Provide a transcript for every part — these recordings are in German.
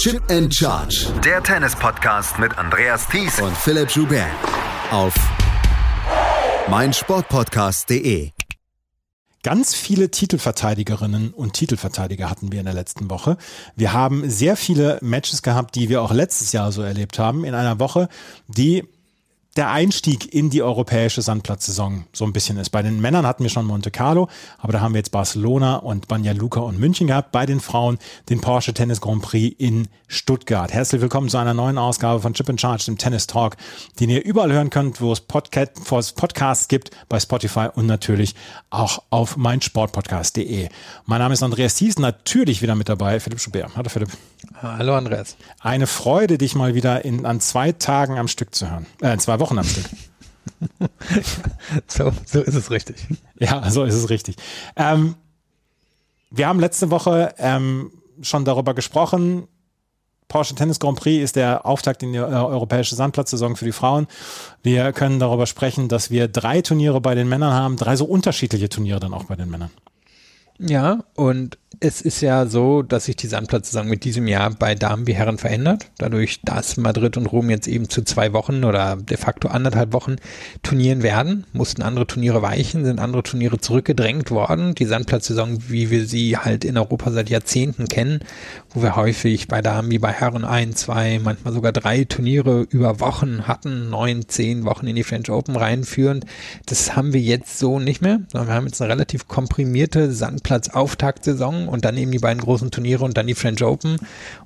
Chip and Charge. Der Tennis-Podcast mit Andreas Thies und Philipp Joubert. Auf meinsportpodcast.de. Ganz viele Titelverteidigerinnen und Titelverteidiger hatten wir in der letzten Woche. Wir haben sehr viele Matches gehabt, die wir auch letztes Jahr so erlebt haben, in einer Woche, die der Einstieg in die europäische Sandplatzsaison so ein bisschen ist. Bei den Männern hatten wir schon Monte Carlo, aber da haben wir jetzt Barcelona und Banja Luka und München gehabt. Bei den Frauen den Porsche Tennis Grand Prix in Stuttgart. Herzlich willkommen zu einer neuen Ausgabe von Chip and Charge, dem Tennis Talk, den ihr überall hören könnt, wo es, wo es Podcasts gibt, bei Spotify und natürlich auch auf meinsportpodcast.de. Mein Name ist Andreas Thies, natürlich wieder mit dabei, Philipp Schubert. Hallo Philipp. Hallo Andreas. Eine Freude, dich mal wieder in, an zwei Tagen am Stück zu hören. Äh, zwei Wochen am Stück. so, so ist es richtig. Ja, so ist es richtig. Ähm, wir haben letzte Woche ähm, schon darüber gesprochen. Porsche Tennis Grand Prix ist der Auftakt in die äh, europäische Sandplatzsaison für die Frauen. Wir können darüber sprechen, dass wir drei Turniere bei den Männern haben, drei so unterschiedliche Turniere dann auch bei den Männern. Ja, und es ist ja so, dass sich die Sandplatzsaison mit diesem Jahr bei Damen wie Herren verändert. Dadurch, dass Madrid und Rom jetzt eben zu zwei Wochen oder de facto anderthalb Wochen turnieren werden, mussten andere Turniere weichen, sind andere Turniere zurückgedrängt worden. Die Sandplatzsaison, wie wir sie halt in Europa seit Jahrzehnten kennen, wo wir häufig bei Damen wie bei Herren ein, zwei, manchmal sogar drei Turniere über Wochen hatten, neun, zehn Wochen in die French Open reinführend. Das haben wir jetzt so nicht mehr, sondern wir haben jetzt eine relativ komprimierte Sandplatz-Auftaktsaison und dann eben die beiden großen Turniere und dann die French Open.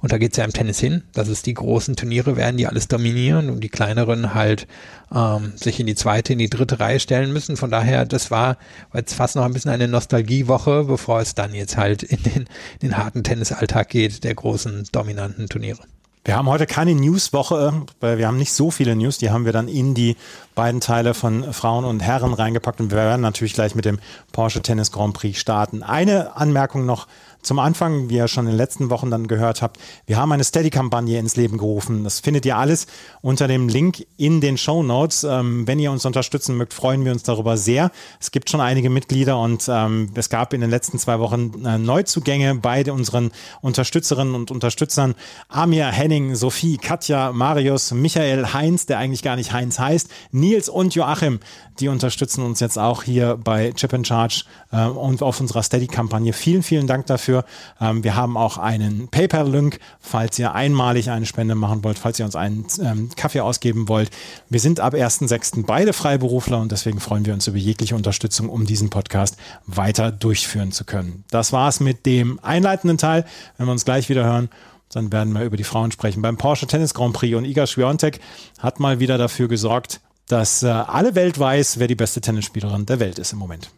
Und da geht es ja im Tennis hin, dass es die großen Turniere werden, die alles dominieren und die kleineren halt ähm, sich in die zweite, in die dritte Reihe stellen müssen. Von daher, das war jetzt fast noch ein bisschen eine Nostalgiewoche, bevor es dann jetzt halt in den, in den harten Tennisalltag geht, der großen dominanten Turniere. Wir haben heute keine Newswoche, weil wir haben nicht so viele News. Die haben wir dann in die beiden Teile von Frauen und Herren reingepackt und wir werden natürlich gleich mit dem Porsche Tennis Grand Prix starten. Eine Anmerkung noch zum Anfang, wie ihr schon in den letzten Wochen dann gehört habt, wir haben eine Steady-Kampagne ins Leben gerufen. Das findet ihr alles unter dem Link in den Show Notes. Ähm, wenn ihr uns unterstützen mögt, freuen wir uns darüber sehr. Es gibt schon einige Mitglieder und ähm, es gab in den letzten zwei Wochen äh, Neuzugänge bei unseren Unterstützerinnen und Unterstützern. Amir, Henning, Sophie, Katja, Marius, Michael, Heinz, der eigentlich gar nicht Heinz heißt, Nils und Joachim, die unterstützen uns jetzt auch hier bei Chip and Charge äh, und auf unserer Steady-Kampagne. Vielen, vielen Dank dafür dafür. Ähm, wir haben auch einen PayPal-Link, falls ihr einmalig eine Spende machen wollt, falls ihr uns einen ähm, Kaffee ausgeben wollt. Wir sind ab 1.6. beide Freiberufler und deswegen freuen wir uns über jegliche Unterstützung, um diesen Podcast weiter durchführen zu können. Das war's mit dem einleitenden Teil. Wenn wir uns gleich wieder hören, dann werden wir über die Frauen sprechen. Beim Porsche Tennis Grand Prix und Iga Swiatek hat mal wieder dafür gesorgt, dass äh, alle Welt weiß, wer die beste Tennisspielerin der Welt ist im Moment.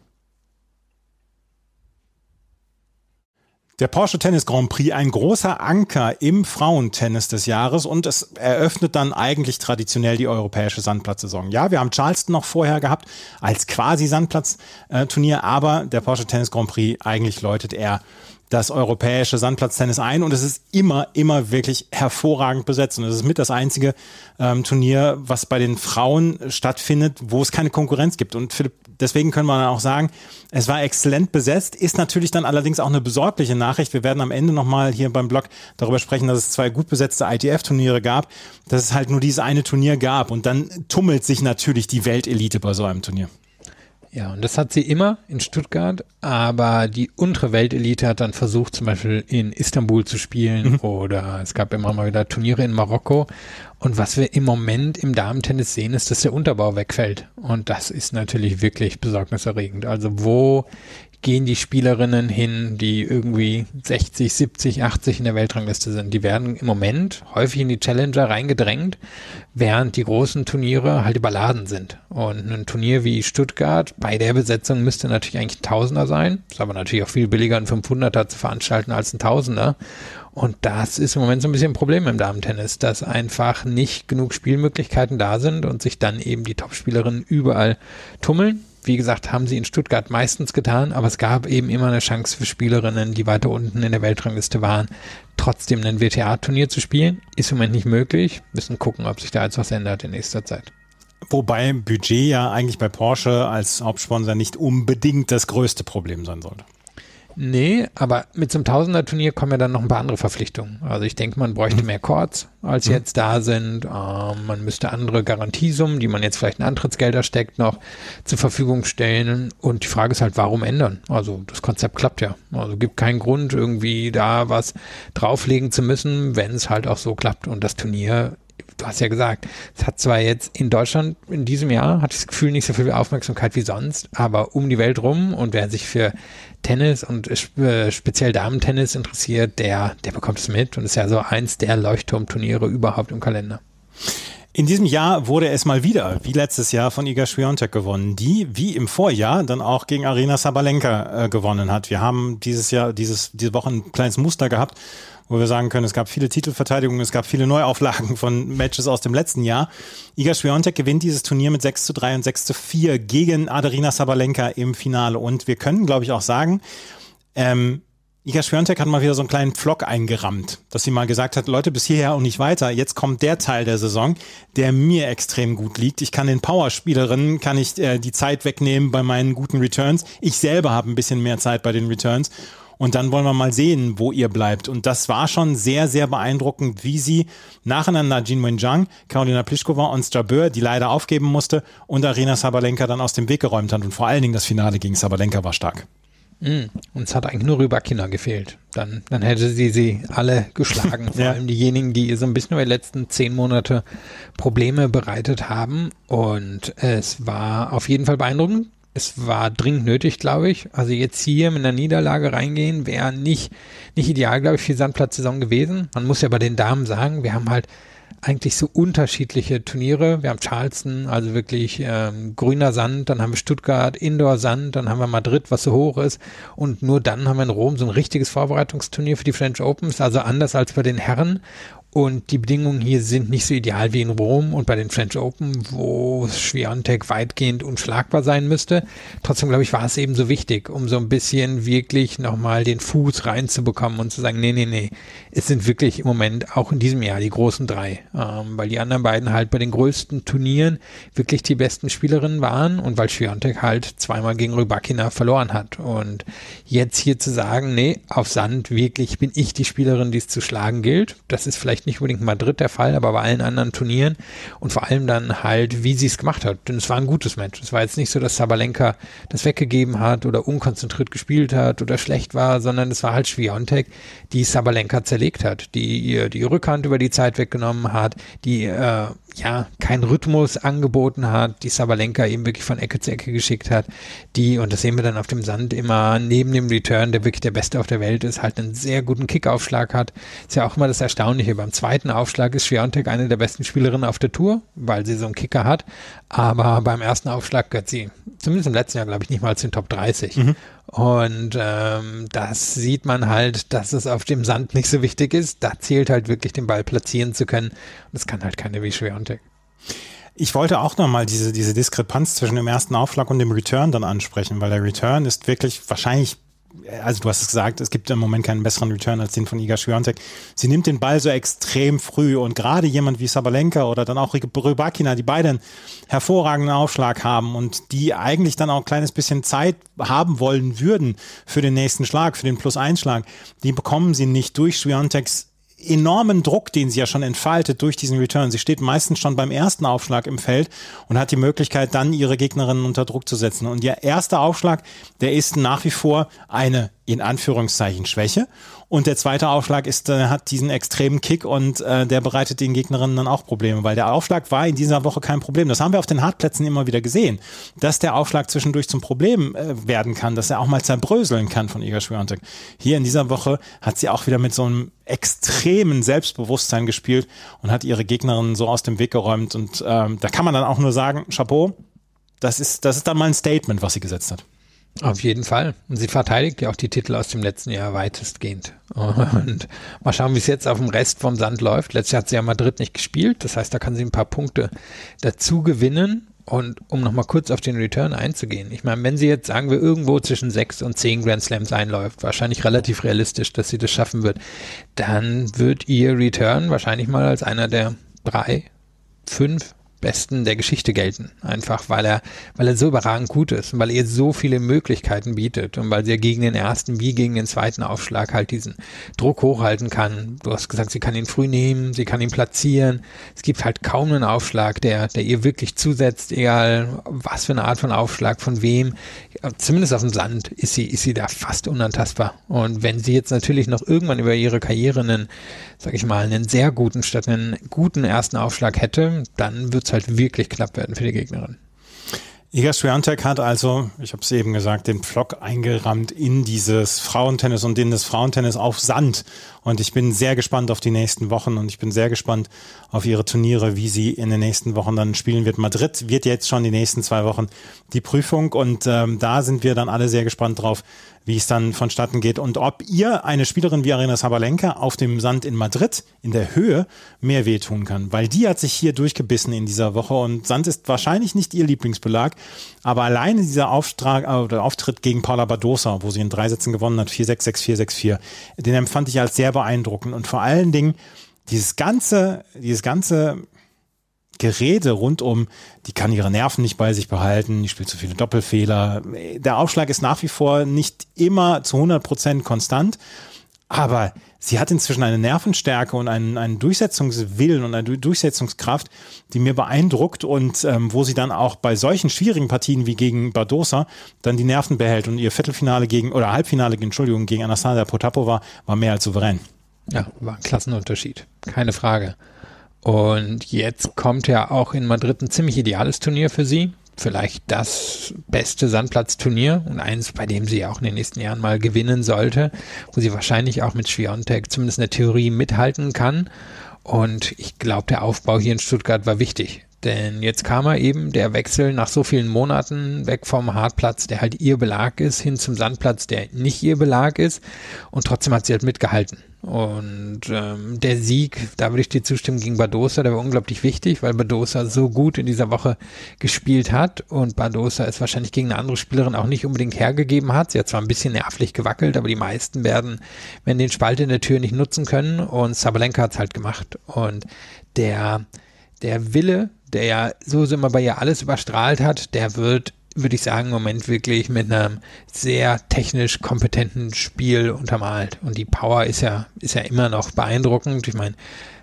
Der Porsche Tennis Grand Prix, ein großer Anker im Frauentennis des Jahres und es eröffnet dann eigentlich traditionell die europäische Sandplatzsaison. Ja, wir haben Charleston noch vorher gehabt als quasi Sandplatzturnier, aber der Porsche Tennis Grand Prix eigentlich läutet er das europäische Sandplatztennis ein und es ist immer, immer wirklich hervorragend besetzt. Und es ist mit das einzige ähm, Turnier, was bei den Frauen stattfindet, wo es keine Konkurrenz gibt. Und Philipp, deswegen können wir dann auch sagen, es war exzellent besetzt, ist natürlich dann allerdings auch eine besorgliche Nachricht. Wir werden am Ende nochmal hier beim Blog darüber sprechen, dass es zwei gut besetzte ITF-Turniere gab, dass es halt nur dieses eine Turnier gab. Und dann tummelt sich natürlich die Weltelite bei so einem Turnier. Ja, und das hat sie immer in Stuttgart, aber die untere Weltelite hat dann versucht, zum Beispiel in Istanbul zu spielen mhm. oder es gab immer mal wieder Turniere in Marokko. Und was wir im Moment im Damentennis sehen, ist, dass der Unterbau wegfällt. Und das ist natürlich wirklich besorgniserregend. Also wo gehen die Spielerinnen hin, die irgendwie 60, 70, 80 in der Weltrangliste sind. Die werden im Moment häufig in die Challenger reingedrängt, während die großen Turniere halt überladen sind. Und ein Turnier wie Stuttgart, bei der Besetzung müsste natürlich eigentlich ein Tausender sein. Ist aber natürlich auch viel billiger, ein 500er zu veranstalten als ein Tausender. Und das ist im Moment so ein bisschen ein Problem im Damentennis, dass einfach nicht genug Spielmöglichkeiten da sind und sich dann eben die Topspielerinnen überall tummeln wie gesagt, haben sie in Stuttgart meistens getan, aber es gab eben immer eine Chance für Spielerinnen, die weiter unten in der Weltrangliste waren, trotzdem ein WTA-Turnier zu spielen. Ist im Moment nicht möglich. Müssen gucken, ob sich da jetzt was ändert in nächster Zeit. Wobei Budget ja eigentlich bei Porsche als Hauptsponsor nicht unbedingt das größte Problem sein sollte. Nee, aber mit so einem Tausender-Turnier kommen ja dann noch ein paar andere Verpflichtungen. Also ich denke, man bräuchte mehr Chords, als Mhm. jetzt da sind. Ähm, man müsste andere Garantiesummen, die man jetzt vielleicht in Antrittsgelder steckt, noch zur Verfügung stellen. Und die Frage ist halt, warum ändern? Also das Konzept klappt ja. Also gibt keinen Grund, irgendwie da was drauflegen zu müssen, wenn es halt auch so klappt. Und das Turnier du hast ja gesagt, es hat zwar jetzt in Deutschland in diesem Jahr, hatte ich das Gefühl, nicht so viel Aufmerksamkeit wie sonst, aber um die Welt rum und wer sich für Tennis und äh, speziell Damen-Tennis interessiert, der, der bekommt es mit und ist ja so eins der Leuchtturmturniere überhaupt im Kalender. In diesem Jahr wurde es mal wieder, wie letztes Jahr, von Iga Swiatek gewonnen, die, wie im Vorjahr, dann auch gegen Arena Sabalenka äh, gewonnen hat. Wir haben dieses Jahr, dieses, diese Woche ein kleines Muster gehabt, wo wir sagen können, es gab viele Titelverteidigungen, es gab viele Neuauflagen von Matches aus dem letzten Jahr. Iga Swiatek gewinnt dieses Turnier mit 6 zu 3 und 6 zu 4 gegen Aderina Sabalenka im Finale. Und wir können, glaube ich, auch sagen, ähm, Iga Swiatek hat mal wieder so einen kleinen Pflock eingerammt, dass sie mal gesagt hat, Leute, bis hierher und nicht weiter. Jetzt kommt der Teil der Saison, der mir extrem gut liegt. Ich kann den Powerspielerinnen, kann ich äh, die Zeit wegnehmen bei meinen guten Returns. Ich selber habe ein bisschen mehr Zeit bei den Returns. Und dann wollen wir mal sehen, wo ihr bleibt. Und das war schon sehr, sehr beeindruckend, wie sie nacheinander Jin Wenjiang, Karolina Pliskova und Strabeur, die leider aufgeben musste, und Arena Sabalenka dann aus dem Weg geräumt hat. Und vor allen Dingen das Finale gegen Sabalenka war stark. Und es hat eigentlich nur Rybakina gefehlt. Dann, dann hätte sie sie alle geschlagen. Vor Ja. allem diejenigen, die ihr so ein bisschen über die letzten zehn Monate Probleme bereitet haben. Und es war auf jeden Fall beeindruckend. Es war dringend nötig, glaube ich. Also jetzt hier mit einer Niederlage reingehen, wäre nicht, nicht ideal, glaube ich, für die Sandplatzsaison gewesen. Man muss ja bei den Damen sagen, wir haben halt eigentlich so unterschiedliche Turniere. Wir haben Charleston, also wirklich ähm, grüner Sand, dann haben wir Stuttgart, Indoor-Sand, dann haben wir Madrid, was so hoch ist. Und nur dann haben wir in Rom so ein richtiges Vorbereitungsturnier für die French Opens, also anders als bei den Herren. Und die Bedingungen hier sind nicht so ideal wie in Rom und bei den French Open, wo Schwiontek weitgehend unschlagbar sein müsste. Trotzdem, glaube ich, war es eben so wichtig, um so ein bisschen wirklich nochmal den Fuß reinzubekommen und zu sagen, nee, nee, nee, es sind wirklich im Moment auch in diesem Jahr die großen drei, ähm, weil die anderen beiden halt bei den größten Turnieren wirklich die besten Spielerinnen waren und weil Schwiontek halt zweimal gegen Rybakina verloren hat. Und jetzt hier zu sagen, nee, auf Sand wirklich bin ich die Spielerin, die es zu schlagen gilt, das ist vielleicht nicht unbedingt in Madrid der Fall, aber bei allen anderen Turnieren und vor allem dann halt, wie sie es gemacht hat. Denn es war ein gutes Match. Es war jetzt nicht so, dass Sabalenka das weggegeben hat oder unkonzentriert gespielt hat oder schlecht war, sondern es war halt Schwiontek, die Sabalenka zerlegt hat, die ihr die Rückhand über die Zeit weggenommen hat, die äh, ja keinen Rhythmus angeboten hat, die Sabalenka eben wirklich von Ecke zu Ecke geschickt hat, die, und das sehen wir dann auf dem Sand immer neben dem Return, der wirklich der Beste auf der Welt ist, halt einen sehr guten Kickaufschlag hat. Ist ja auch immer das Erstaunliche. Beim zweiten Aufschlag ist Schwiontek eine der besten Spielerinnen auf der Tour, weil sie so einen Kicker hat. Aber beim ersten Aufschlag gehört sie, zumindest im letzten Jahr, glaube ich, nicht mal zu den Top 30. Und ähm, das sieht man halt, dass es auf dem Sand nicht so wichtig ist. Da zählt halt wirklich, den Ball platzieren zu können. Und das kann halt keine wie Schwiontek. Ich wollte auch nochmal diese, diese Diskrepanz zwischen dem ersten Aufschlag und dem Return dann ansprechen, weil der Return ist wirklich wahrscheinlich, also du hast es gesagt, es gibt im Moment keinen besseren Return als den von Iga Swiatek. Sie nimmt den Ball so extrem früh und gerade jemand wie Sabalenka oder dann auch Rybakina, die beide einen hervorragenden Aufschlag haben und die eigentlich dann auch ein kleines bisschen Zeit haben wollen würden für den nächsten Schlag, für den Plus-1-Schlag, die bekommen sie nicht durch Swiateks enormen Druck, den sie ja schon entfaltet durch diesen Return. Sie steht meistens schon beim ersten Aufschlag im Feld und hat die Möglichkeit, dann ihre Gegnerinnen unter Druck zu setzen. Und der erste Aufschlag, der ist nach wie vor eine in Anführungszeichen Schwäche. Und der zweite Aufschlag ist, äh, hat diesen extremen Kick und äh, der bereitet den Gegnerinnen dann auch Probleme, weil der Aufschlag war in dieser Woche kein Problem. Das haben wir auf den Hartplätzen immer wieder gesehen, dass der Aufschlag zwischendurch zum Problem äh, werden kann, dass er auch mal zerbröseln kann von Iga Swiatek. Hier in dieser Woche hat sie auch wieder mit so einem extremen Selbstbewusstsein gespielt und hat ihre Gegnerinnen so aus dem Weg geräumt. Und ähm, da kann man dann auch nur sagen, Chapeau, das ist, das ist dann mal ein Statement, was sie gesetzt hat. Auf jeden Fall. Und sie verteidigt ja auch die Titel aus dem letzten Jahr weitestgehend. Und mal schauen, wie es jetzt auf dem Rest vom Sand läuft. Letztes Jahr hat sie ja Madrid nicht gespielt. Das heißt, da kann sie ein paar Punkte dazu gewinnen. Und um nochmal kurz auf den Return einzugehen. Ich meine, wenn sie jetzt, sagen wir, irgendwo zwischen sechs und zehn Grand Slams einläuft, wahrscheinlich relativ realistisch, dass sie das schaffen wird, dann wird ihr Return wahrscheinlich mal als einer der drei, fünf besten der Geschichte gelten. Einfach weil er, weil er so überragend gut ist und weil er so viele Möglichkeiten bietet und weil sie ja gegen den ersten wie gegen den zweiten Aufschlag halt diesen Druck hochhalten kann. Du hast gesagt, sie kann ihn früh nehmen, sie kann ihn platzieren. Es gibt halt kaum einen Aufschlag, der, der ihr wirklich zusetzt, egal was für eine Art von Aufschlag, von wem. Zumindest auf dem Sand ist sie, ist sie da fast unantastbar. Und wenn sie jetzt natürlich noch irgendwann über ihre Karriere einen, sag ich mal, einen sehr guten statt einen guten ersten Aufschlag hätte, dann wird es halt wirklich knapp werden für die Gegnerin. Iga Swiatek hat also, ich habe es eben gesagt, den Pflock eingerammt in dieses Frauentennis und in das Frauentennis auf Sand. Und ich bin sehr gespannt auf die nächsten Wochen und ich bin sehr gespannt auf ihre Turniere, wie sie in den nächsten Wochen dann spielen wird. Madrid wird jetzt schon die nächsten zwei Wochen die Prüfung und ähm, da sind wir dann alle sehr gespannt drauf, wie es dann vonstatten geht. Und ob ihr eine Spielerin wie Arena Sabalenka auf dem Sand in Madrid in der Höhe mehr wehtun kann, weil die hat sich hier durchgebissen in dieser Woche und Sand ist wahrscheinlich nicht ihr Lieblingsbelag, aber alleine dieser Auftrag, äh, Auftritt gegen Paula Badosa, wo sie in drei Sätzen gewonnen hat, 4-6, 6-4, 6-4, den empfand ich als sehr beeindruckend. Und vor allen Dingen dieses ganze, dieses ganze Gerede rund um, die kann ihre Nerven nicht bei sich behalten, die spielt zu viele Doppelfehler. Der Aufschlag ist nach wie vor nicht immer zu 100 Prozent konstant, aber sie hat inzwischen eine Nervenstärke und einen, einen Durchsetzungswillen und eine Durchsetzungskraft, die mir beeindruckt und ähm, wo sie dann auch bei solchen schwierigen Partien wie gegen Badosa dann die Nerven behält und ihr Viertelfinale gegen, oder Halbfinale, Entschuldigung, gegen Anastasia Potapova war mehr als souverän. Ja, war ein Klassenunterschied. Keine Frage. Und jetzt kommt ja auch in Madrid ein ziemlich ideales Turnier für sie. Vielleicht das beste Sandplatzturnier und eins, bei dem sie auch in den nächsten Jahren mal gewinnen sollte, wo sie wahrscheinlich auch mit Schwiontek zumindest in der Theorie mithalten kann. Und ich glaube, der Aufbau hier in Stuttgart war wichtig. Denn jetzt kam er eben der Wechsel nach so vielen Monaten weg vom Hartplatz, der halt ihr Belag ist, hin zum Sandplatz, der nicht ihr Belag ist. Und trotzdem hat sie halt mitgehalten. Und ähm, der Sieg, da würde ich dir zustimmen, gegen Badosa, der war unglaublich wichtig, weil Badosa so gut in dieser Woche gespielt hat und Badosa es wahrscheinlich gegen eine andere Spielerin auch nicht unbedingt hergegeben hat. Sie hat zwar ein bisschen nervlich gewackelt, aber die meisten werden, wenn den Spalt in der Tür nicht nutzen können und Sabalenka hat es halt gemacht. Und der, der Wille, der ja so immer bei ihr alles überstrahlt hat, der wird würde ich sagen, im Moment wirklich mit einem sehr technisch kompetenten Spiel untermalt. Und die Power ist ja, ist ja immer noch beeindruckend. Ich meine,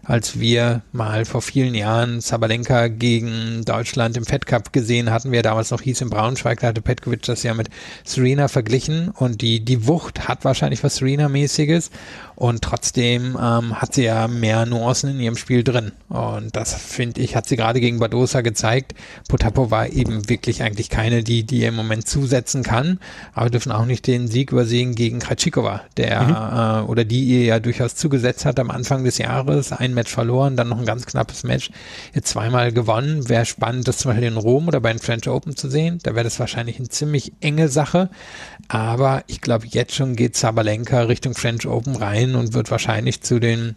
als wir mal vor vielen Jahren Sabalenka gegen Deutschland im Fed Cup gesehen hatten, wir damals noch hieß in Braunschweig, da hatte Petkovic das ja mit Serena verglichen und die, die Wucht hat wahrscheinlich was Serena-mäßiges und trotzdem ähm, hat sie ja mehr Nuancen in ihrem Spiel drin und das finde ich, hat sie gerade gegen Badosa gezeigt. Potapov war eben wirklich eigentlich keine, die, die ihr im Moment zusetzen kann, aber dürfen auch nicht den Sieg übersehen gegen Krajcikova, der mhm. äh, oder die ihr ja durchaus zugesetzt hat am Anfang des Jahres, ein Match verloren, dann noch ein ganz knappes Match, jetzt zweimal gewonnen. Wäre spannend, das zum Beispiel in Rom oder bei den French Open zu sehen. Da wäre das wahrscheinlich eine ziemlich enge Sache. Aber ich glaube, jetzt schon geht Sabalenka Richtung French Open rein und wird wahrscheinlich zu den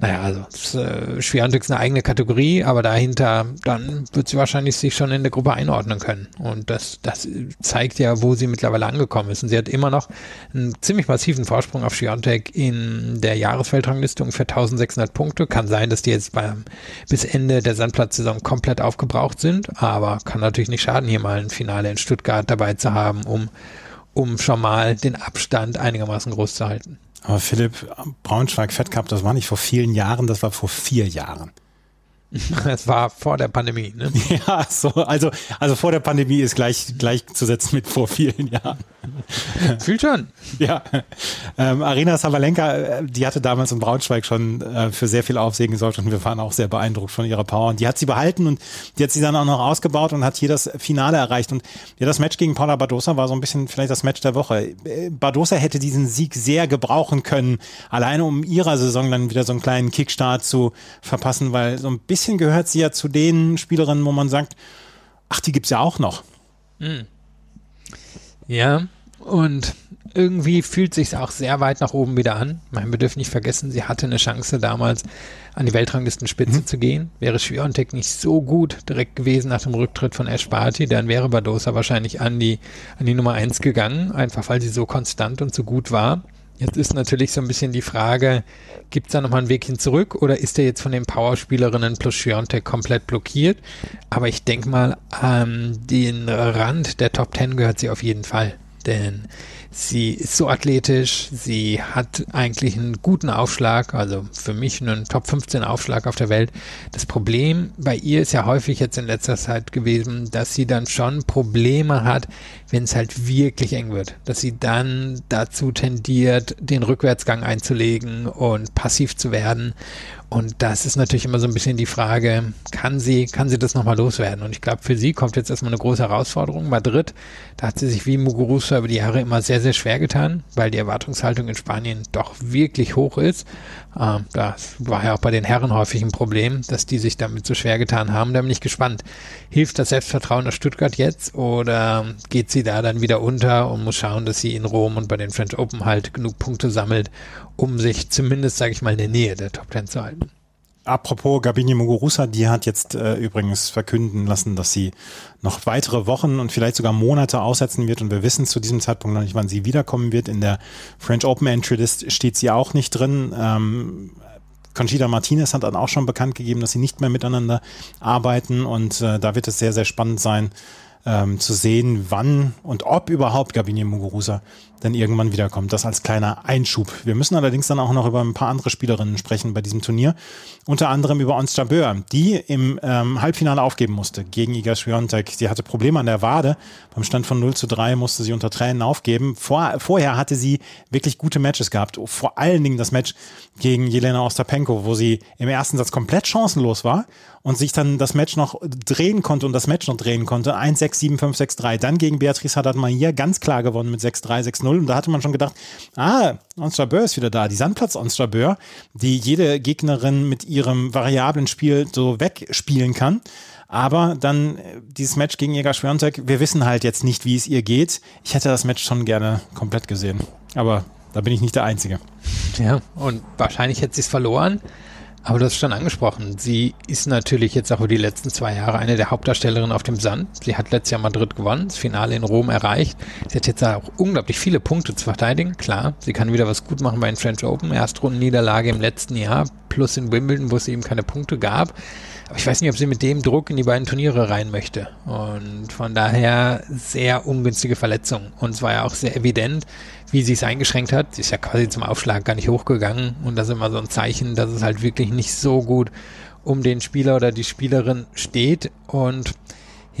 naja, also äh, Schwerantik ist eine eigene Kategorie, aber dahinter, dann wird sie wahrscheinlich sich schon in der Gruppe einordnen können. Und das, das zeigt ja, wo sie mittlerweile angekommen ist. Und sie hat immer noch einen ziemlich massiven Vorsprung auf Schwerantik in der Jahresfeldrangliste für 1600 Punkte. Kann sein, dass die jetzt beim, bis Ende der Sandplatzsaison komplett aufgebraucht sind, aber kann natürlich nicht schaden, hier mal ein Finale in Stuttgart dabei zu haben, um, um schon mal den Abstand einigermaßen groß zu halten. Aber Philipp, Braunschweig Fed das war nicht vor vielen Jahren, das war vor vier Jahren. Es war vor der Pandemie, ne? Ja, so, also, also vor der Pandemie ist gleich, gleichzusetzen mit vor vielen Jahren. Fühlt schon. Ja. Ähm, Arena Savalenka, äh, die hatte damals in Braunschweig schon äh, für sehr viel Aufsehen gesorgt und wir waren auch sehr beeindruckt von ihrer Power. Und die hat sie behalten und die hat sie dann auch noch ausgebaut und hat hier das Finale erreicht. Und ja, das Match gegen Paula Badosa war so ein bisschen vielleicht das Match der Woche. Äh, Badosa hätte diesen Sieg sehr gebrauchen können, alleine um ihrer Saison dann wieder so einen kleinen Kickstart zu verpassen, weil so ein bisschen gehört sie ja zu den Spielerinnen, wo man sagt, ach, die gibt's ja auch noch. Mhm. Ja, und irgendwie fühlt sich auch sehr weit nach oben wieder an. wir dürfen nicht vergessen, sie hatte eine Chance damals an die Weltranglistenspitze mhm. zu gehen. Wäre Schwiontek nicht so gut direkt gewesen nach dem Rücktritt von Ash Barty, dann wäre Badosa wahrscheinlich an die, an die Nummer eins gegangen, einfach weil sie so konstant und so gut war. Jetzt ist natürlich so ein bisschen die Frage, gibt es da nochmal einen Weg hin zurück oder ist der jetzt von den Powerspielerinnen plus Schiontek komplett blockiert? Aber ich denke mal, ähm, den Rand der Top Ten gehört sie auf jeden Fall. Denn Sie ist so athletisch, sie hat eigentlich einen guten Aufschlag, also für mich einen Top 15 Aufschlag auf der Welt. Das Problem bei ihr ist ja häufig jetzt in letzter Zeit gewesen, dass sie dann schon Probleme hat, wenn es halt wirklich eng wird, dass sie dann dazu tendiert, den Rückwärtsgang einzulegen und passiv zu werden und das ist natürlich immer so ein bisschen die Frage, kann sie, kann sie das nochmal loswerden? Und ich glaube, für sie kommt jetzt erstmal eine große Herausforderung. Madrid, da hat sie sich wie Muguruza über die Jahre immer sehr, sehr schwer getan, weil die Erwartungshaltung in Spanien doch wirklich hoch ist. Ähm, das war ja auch bei den Herren häufig ein Problem, dass die sich damit so schwer getan haben. Da bin ich gespannt. Hilft das Selbstvertrauen aus Stuttgart jetzt oder geht sie da dann wieder unter und muss schauen, dass sie in Rom und bei den French Open halt genug Punkte sammelt, um sich zumindest, sage ich mal, in der Nähe der Top Ten zu halten. Apropos Gabini Muguruza, die hat jetzt äh, übrigens verkünden lassen, dass sie noch weitere Wochen und vielleicht sogar Monate aussetzen wird und wir wissen zu diesem Zeitpunkt noch nicht, wann sie wiederkommen wird. In der French Open Entry List steht sie auch nicht drin. Ähm, Conchita Martinez hat dann auch schon bekannt gegeben, dass sie nicht mehr miteinander arbeiten und äh, da wird es sehr, sehr spannend sein, ähm, zu sehen, wann und ob überhaupt Gabini Muguruza dann irgendwann wiederkommt. Das als kleiner Einschub. Wir müssen allerdings dann auch noch über ein paar andere Spielerinnen sprechen bei diesem Turnier. Unter anderem über Ons Jabeur, die im ähm, Halbfinale aufgeben musste gegen Iga Swiatek. Sie hatte Probleme an der Wade. Beim Stand von 0 zu 3 musste sie unter Tränen aufgeben. Vor, vorher hatte sie wirklich gute Matches gehabt. Vor allen Dingen das Match gegen Jelena Ostapenko, wo sie im ersten Satz komplett chancenlos war und sich dann das Match noch drehen konnte und das Match noch drehen konnte. 1, 6, 7, 5, 6, 3. Dann gegen Beatrice Haddad-Mahir ganz klar gewonnen mit 6, 3, 6, 0. Und da hatte man schon gedacht, ah, Onstrabeur ist wieder da. Die Sandplatz Onstrabeur, die jede Gegnerin mit ihrem variablen Spiel so wegspielen kann. Aber dann äh, dieses Match gegen Jäger Schwiontek, wir wissen halt jetzt nicht, wie es ihr geht. Ich hätte das Match schon gerne komplett gesehen. Aber da bin ich nicht der Einzige. Ja, und wahrscheinlich hätte sie es verloren. Aber du hast schon angesprochen, sie ist natürlich jetzt auch über die letzten zwei Jahre eine der Hauptdarstellerinnen auf dem Sand. Sie hat letztes Jahr Madrid gewonnen, das Finale in Rom erreicht. Sie hat jetzt auch unglaublich viele Punkte zu verteidigen. Klar, sie kann wieder was gut machen bei den French Open. Erstrundenniederlage im letzten Jahr, plus in Wimbledon, wo es eben keine Punkte gab. Aber ich weiß nicht, ob sie mit dem Druck in die beiden Turniere rein möchte. Und von daher sehr ungünstige Verletzung. Und es war ja auch sehr evident, wie sie es eingeschränkt hat. Sie ist ja quasi zum Aufschlag gar nicht hochgegangen und das ist immer so ein Zeichen, dass es halt wirklich nicht so gut um den Spieler oder die Spielerin steht und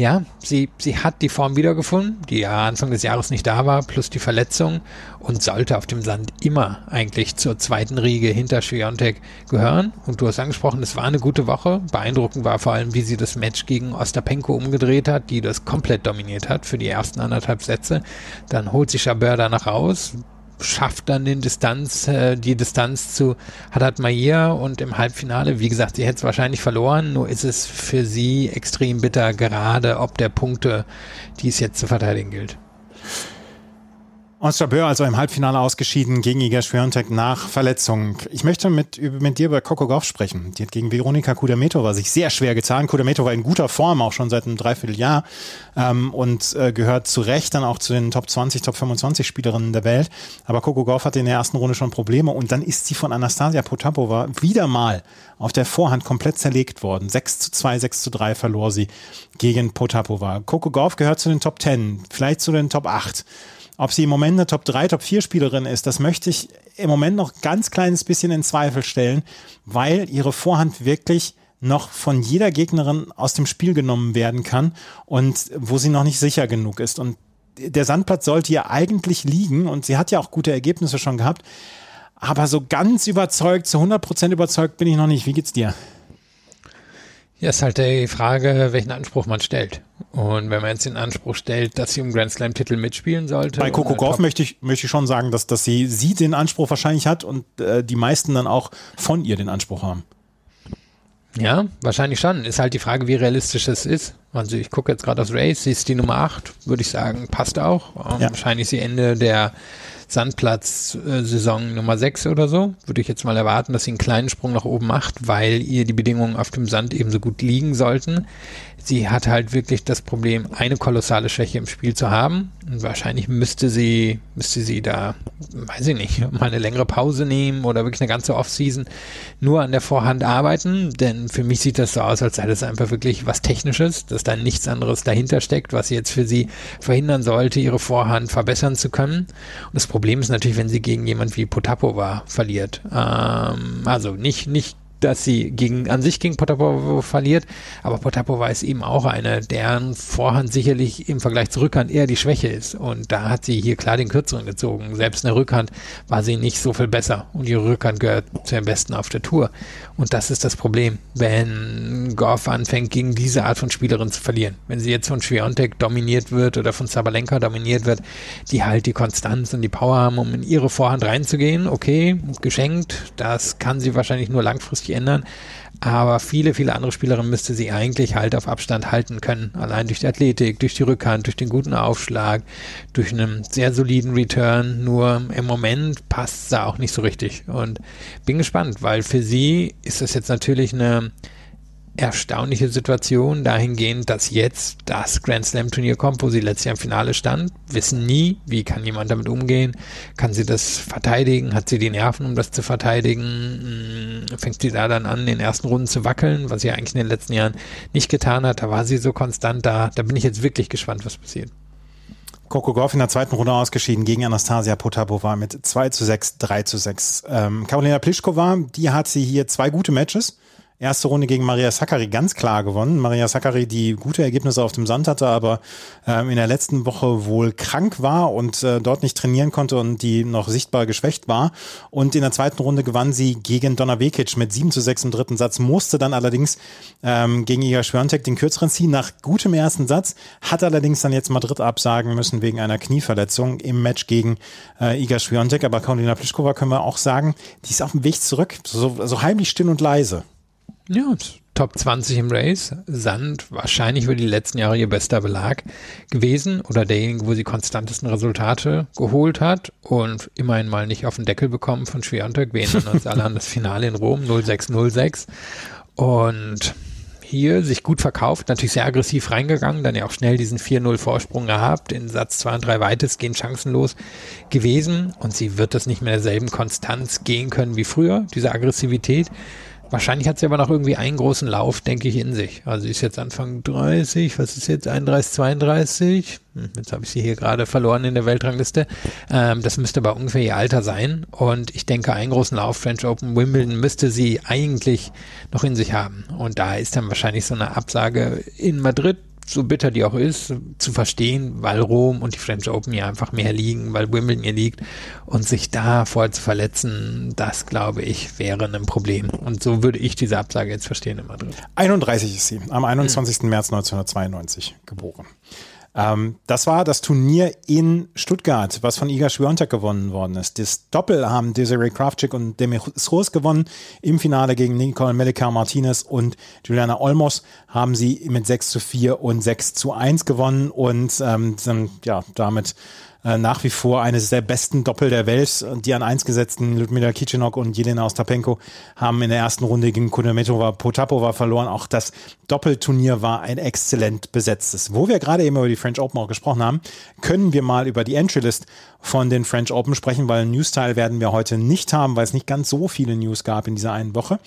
ja, sie, sie hat die Form wiedergefunden, die ja Anfang des Jahres nicht da war, plus die Verletzung und sollte auf dem Sand immer eigentlich zur zweiten Riege hinter Schwiontek gehören. Und du hast angesprochen, es war eine gute Woche. Beeindruckend war vor allem, wie sie das Match gegen Ostapenko umgedreht hat, die das komplett dominiert hat für die ersten anderthalb Sätze. Dann holt sich Chabert danach raus, schafft dann den Distanz, äh, die Distanz zu Haddad Maia und im Halbfinale, wie gesagt, sie hätte es wahrscheinlich verloren, nur ist es für sie extrem bitter, gerade ob der Punkte, die es jetzt zu verteidigen gilt. Ostabeur also im Halbfinale ausgeschieden gegen Iga Swiatek nach Verletzung. Ich möchte mit, mit dir über Coco Gauff sprechen. Die hat gegen Veronika Kudametova sich sehr schwer getan. Kudametova in guter Form, auch schon seit einem Dreivierteljahr ähm, und äh, gehört zu Recht dann auch zu den Top 20, Top 25 Spielerinnen der Welt. Aber Coco Gauff hatte in der ersten Runde schon Probleme und dann ist sie von Anastasia Potapova wieder mal auf der Vorhand komplett zerlegt worden. 6 zu 2, 6 zu 3 verlor sie gegen Potapova. Coco Gauff gehört zu den Top 10, vielleicht zu den Top 8. Ob sie im Moment eine Top 3, Top 4 Spielerin ist, das möchte ich im Moment noch ganz kleines bisschen in Zweifel stellen, weil ihre Vorhand wirklich noch von jeder Gegnerin aus dem Spiel genommen werden kann und wo sie noch nicht sicher genug ist. Und der Sandplatz sollte ihr eigentlich liegen und sie hat ja auch gute Ergebnisse schon gehabt. Aber so ganz überzeugt, zu 100 Prozent überzeugt bin ich noch nicht. Wie geht's dir? Ja, ist halt die Frage, welchen Anspruch man stellt. Und wenn man jetzt den Anspruch stellt, dass sie um Grand Slam Titel mitspielen sollte. Bei Coco Golf möchte ich, möchte ich schon sagen, dass, dass sie, sie den Anspruch wahrscheinlich hat und äh, die meisten dann auch von ihr den Anspruch haben. Ja, wahrscheinlich schon. Ist halt die Frage, wie realistisch es ist. Also ich gucke jetzt gerade aufs Race, sie ist die Nummer 8, würde ich sagen, passt auch. Ähm, ja. Wahrscheinlich sie Ende der Sandplatz-Saison Nummer 6 oder so. Würde ich jetzt mal erwarten, dass sie einen kleinen Sprung nach oben macht, weil ihr die Bedingungen auf dem Sand ebenso gut liegen sollten. Sie hat halt wirklich das Problem, eine kolossale Schwäche im Spiel zu haben. Und wahrscheinlich müsste sie, müsste sie da, weiß ich nicht, mal eine längere Pause nehmen oder wirklich eine ganze Offseason nur an der Vorhand arbeiten. Denn für mich sieht das so aus, als sei das einfach wirklich was Technisches, dass da nichts anderes dahinter steckt, was jetzt für sie verhindern sollte, ihre Vorhand verbessern zu können. Und das Problem ist natürlich, wenn sie gegen jemand wie Potapova verliert. Ähm, also nicht, nicht dass sie gegen, an sich gegen Potapova verliert, aber Potapova ist eben auch eine, deren Vorhand sicherlich im Vergleich zur Rückhand eher die Schwäche ist. Und da hat sie hier klar den Kürzeren gezogen. Selbst in der Rückhand war sie nicht so viel besser. Und ihre Rückhand gehört zu den Besten auf der Tour. Und das ist das Problem, wenn Goff anfängt, gegen diese Art von Spielerin zu verlieren. Wenn sie jetzt von Schwiontek dominiert wird oder von Sabalenka dominiert wird, die halt die Konstanz und die Power haben, um in ihre Vorhand reinzugehen, okay, geschenkt, das kann sie wahrscheinlich nur langfristig ändern. Aber viele, viele andere Spielerinnen müsste sie eigentlich halt auf Abstand halten können. Allein durch die Athletik, durch die Rückhand, durch den guten Aufschlag, durch einen sehr soliden Return. Nur im Moment passt es da auch nicht so richtig. Und bin gespannt, weil für sie ist das jetzt natürlich eine erstaunliche Situation dahingehend, dass jetzt das Grand Slam Turnier kommt, wo sie letztes Jahr im Finale stand, wissen nie, wie kann jemand damit umgehen, kann sie das verteidigen, hat sie die Nerven, um das zu verteidigen, hm, fängt sie da dann an, in den ersten Runden zu wackeln, was sie eigentlich in den letzten Jahren nicht getan hat, da war sie so konstant da, da bin ich jetzt wirklich gespannt, was passiert. Coco Goff in der zweiten Runde ausgeschieden gegen Anastasia Potapova mit 2 zu 6, 3 zu 6. Ähm, Karolina Pliskova, die hat sie hier zwei gute Matches erste Runde gegen Maria Sakkari ganz klar gewonnen. Maria Sakkari, die gute Ergebnisse auf dem Sand hatte, aber ähm, in der letzten Woche wohl krank war und äh, dort nicht trainieren konnte und die noch sichtbar geschwächt war. Und in der zweiten Runde gewann sie gegen Donna Vekic mit 7 zu 6 im dritten Satz, musste dann allerdings ähm, gegen Iga Schwiontek den kürzeren ziehen nach gutem ersten Satz, hat allerdings dann jetzt Madrid absagen müssen wegen einer Knieverletzung im Match gegen äh, Iga Schwiontek. Aber Karolina Pliskova können wir auch sagen, die ist auf dem Weg zurück, so, so heimlich still und leise. Ja, Top 20 im Race. Sand wahrscheinlich über die letzten Jahre ihr bester Belag gewesen oder derjenige, wo sie konstantesten Resultate geholt hat und immerhin mal nicht auf den Deckel bekommen von Schwiontek. Wir erinnern uns alle an das Finale in Rom 0606 und hier sich gut verkauft, natürlich sehr aggressiv reingegangen, dann ja auch schnell diesen 4-0 Vorsprung gehabt, in Satz 2 und 3 weitestgehend chancenlos gewesen und sie wird das nicht mehr derselben Konstanz gehen können wie früher, diese Aggressivität. Wahrscheinlich hat sie aber noch irgendwie einen großen Lauf, denke ich, in sich. Also sie ist jetzt Anfang 30, was ist jetzt 31, 32? Hm, jetzt habe ich sie hier gerade verloren in der Weltrangliste. Ähm, das müsste aber ungefähr ihr Alter sein. Und ich denke, einen großen Lauf, French Open, Wimbledon, müsste sie eigentlich noch in sich haben. Und da ist dann wahrscheinlich so eine Absage in Madrid so bitter die auch ist, zu verstehen, weil Rom und die French Open ja einfach mehr liegen, weil Wimbledon ihr liegt und sich da voll zu verletzen, das glaube ich wäre ein Problem. Und so würde ich diese Absage jetzt verstehen in Madrid. 31 ist sie, am 21. Hm. März 1992 geboren. Ähm, das war das Turnier in Stuttgart, was von Iga Swiatek gewonnen worden ist. Das Doppel haben Desiree Kraftschick und Demis Gewonnen. Im Finale gegen Nicole Melika Martinez und Juliana Olmos haben sie mit 6 zu 4 und 6 zu 1 gewonnen und ähm, sind ja damit äh, nach wie vor eines der besten Doppel der Welt. Die an eins gesetzten Ludmila Kichenok und Jelena Ostapenko haben in der ersten Runde gegen Kudermetova Potapova verloren. Auch das Doppelturnier war ein exzellent besetztes. Wo wir gerade eben über die French Open auch gesprochen haben, können wir mal über die Entry-List von den French Open sprechen, weil einen News-Teil werden wir heute nicht haben, weil es nicht ganz so viele News gab in dieser einen Woche.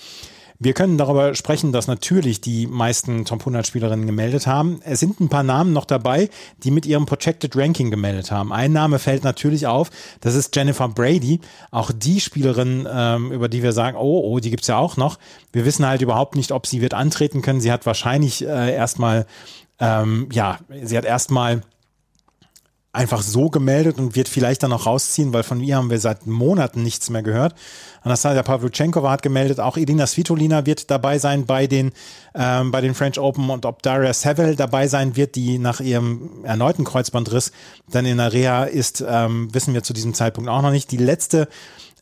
Wir können darüber sprechen, dass natürlich die meisten Top 100 Spielerinnen gemeldet haben. Es sind ein paar Namen noch dabei, die mit ihrem Projected Ranking gemeldet haben. Ein Name fällt natürlich auf, das ist Jennifer Brady. Auch die Spielerin, ähm, über die wir sagen, oh, oh, die gibt's ja auch noch. Wir wissen halt überhaupt nicht, ob sie wird antreten können. Sie hat wahrscheinlich äh, erstmal, ähm, ja, sie hat erstmal einfach so gemeldet und wird vielleicht dann auch rausziehen, weil von ihr haben wir seit Monaten nichts mehr gehört. Anastasia Pavlyuchenkova hat gemeldet, auch Elina Svitolina wird dabei sein bei den, ähm, bei den French Open und ob Daria Seville dabei sein wird, die nach ihrem erneuten Kreuzbandriss dann in der Reha ist, ähm, wissen wir zu diesem Zeitpunkt auch noch nicht. Die letzte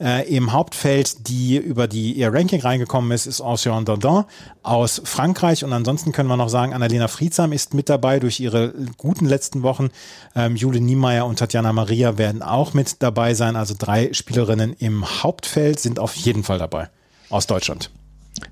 äh, im Hauptfeld, die über die ihr Ranking reingekommen ist, ist Ancien Dardin aus Frankreich. Und ansonsten können wir noch sagen, Annalena Friedsam ist mit dabei durch ihre guten letzten Wochen. Ähm, Jule Niemeyer und Tatjana Maria werden auch mit dabei sein. Also drei Spielerinnen im Hauptfeld sind auf jeden Fall dabei aus Deutschland.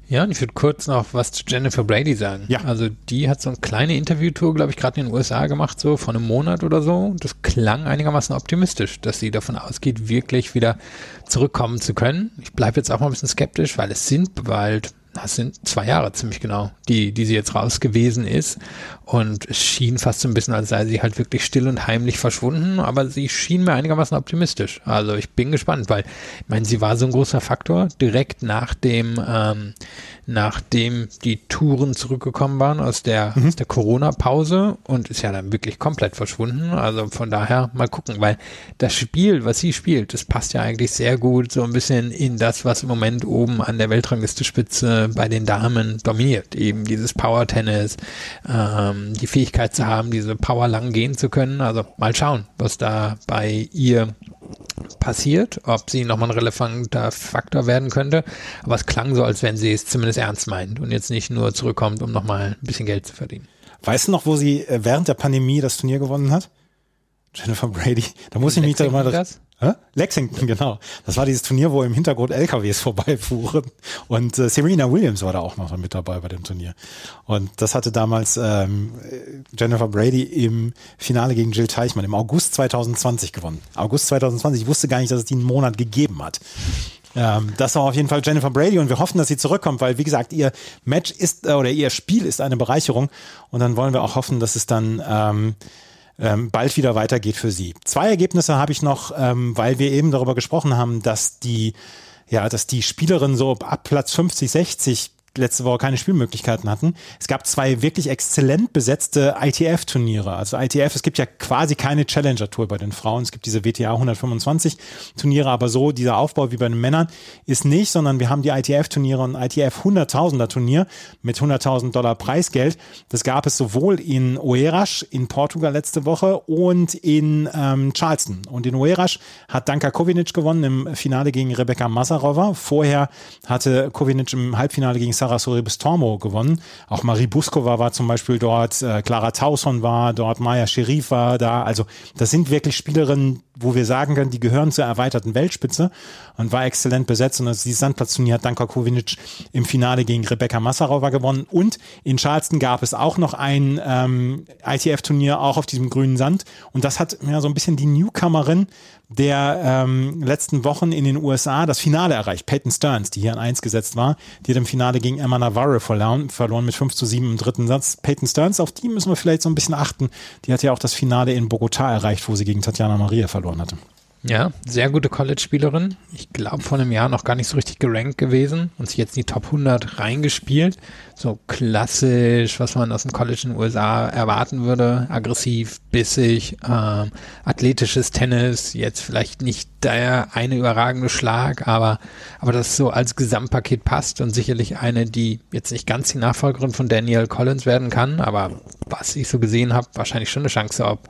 Ja, und ich würde kurz noch was zu Jennifer Brady sagen. Ja. Also die hat so eine kleine Interviewtour, glaube ich, gerade in den USA gemacht, so von einem Monat oder so. Und das klang einigermaßen optimistisch, dass sie davon ausgeht, wirklich wieder zurückkommen zu können. Ich bleibe jetzt auch mal ein bisschen skeptisch, weil es sind bald das sind zwei Jahre ziemlich genau, die, die sie jetzt raus gewesen ist. Und es schien fast so ein bisschen, als sei sie halt wirklich still und heimlich verschwunden, aber sie schien mir einigermaßen optimistisch. Also ich bin gespannt, weil, ich meine, sie war so ein großer Faktor direkt nach dem, ähm, nachdem die Touren zurückgekommen waren aus der, mhm. aus der Corona-Pause und ist ja dann wirklich komplett verschwunden. Also von daher mal gucken, weil das Spiel, was sie spielt, das passt ja eigentlich sehr gut so ein bisschen in das, was im Moment oben an der Weltrangliste-Spitze bei den Damen dominiert. Eben dieses Power-Tennis, ähm, die Fähigkeit zu haben, diese Power lang gehen zu können. Also mal schauen, was da bei ihr passiert, ob sie nochmal ein relevanter Faktor werden könnte. Aber es klang so, als wenn sie es zumindest ernst meint und jetzt nicht nur zurückkommt, um nochmal ein bisschen Geld zu verdienen. Weißt du noch, wo sie äh, während der Pandemie das Turnier gewonnen hat? Jennifer Brady. Da muss ich mich da mal das, Hä? Lexington, genau. Das war dieses Turnier, wo im Hintergrund LKWs vorbeifuhren. Und äh, Serena Williams war da auch noch mit dabei bei dem Turnier. Und das hatte damals ähm, Jennifer Brady im Finale gegen Jill Teichmann im August 2020 gewonnen. August 2020. Ich wusste gar nicht, dass es die einen Monat gegeben hat. Ähm, das war auf jeden Fall Jennifer Brady und wir hoffen, dass sie zurückkommt, weil wie gesagt, ihr Match ist äh, oder ihr Spiel ist eine Bereicherung und dann wollen wir auch hoffen, dass es dann ähm, ähm, bald wieder weitergeht für sie. Zwei Ergebnisse habe ich noch, ähm, weil wir eben darüber gesprochen haben, dass die ja, dass die Spielerinnen so ab Platz 50, 60 letzte Woche keine Spielmöglichkeiten hatten. Es gab zwei wirklich exzellent besetzte ITF-Turniere. Also ITF, es gibt ja quasi keine Challenger-Tour bei den Frauen. Es gibt diese WTA 125 Turniere, aber so dieser Aufbau wie bei den Männern ist nicht, sondern wir haben die ITF-Turniere und ITF 100.000er Turnier mit 100.000 Dollar Preisgeld. Das gab es sowohl in Oeiras in Portugal letzte Woche und in ähm, Charleston. Und in Oeiras hat Danka Kovinic gewonnen im Finale gegen Rebecca Masarova. Vorher hatte Kovinic im Halbfinale gegen Sarah Soribes Tormo gewonnen. Auch Marie Buskova war zum Beispiel dort, äh, Clara Tauson war dort, Maya Sherif war da. Also das sind wirklich Spielerinnen, wo wir sagen können, die gehören zur erweiterten Weltspitze und war exzellent besetzt. Und das dieses Sandplatzturnier hat Danka Kovinic im Finale gegen Rebecca Massarova gewonnen. Und in Charleston gab es auch noch ein ähm, ITF-Turnier, auch auf diesem grünen Sand. Und das hat ja so ein bisschen die Newcomerin der ähm, letzten Wochen in den USA das Finale erreicht. Peyton Stearns, die hier an eins gesetzt war, die hat im Finale gegen Emma Navarre verloren, verloren mit 5 zu 7 im dritten Satz. Peyton Stearns, auf die müssen wir vielleicht so ein bisschen achten. Die hat ja auch das Finale in Bogota erreicht, wo sie gegen Tatjana Maria verloren hatte. Ja, sehr gute College-Spielerin. Ich glaube, vor einem Jahr noch gar nicht so richtig gerankt gewesen und sich jetzt in die Top 100 reingespielt. So klassisch, was man aus dem College in den USA erwarten würde. Aggressiv, bissig, ähm, athletisches Tennis. Jetzt vielleicht nicht der eine überragende Schlag, aber, aber das so als Gesamtpaket passt und sicherlich eine, die jetzt nicht ganz die Nachfolgerin von Danielle Collins werden kann, aber was ich so gesehen habe, wahrscheinlich schon eine Chance, ob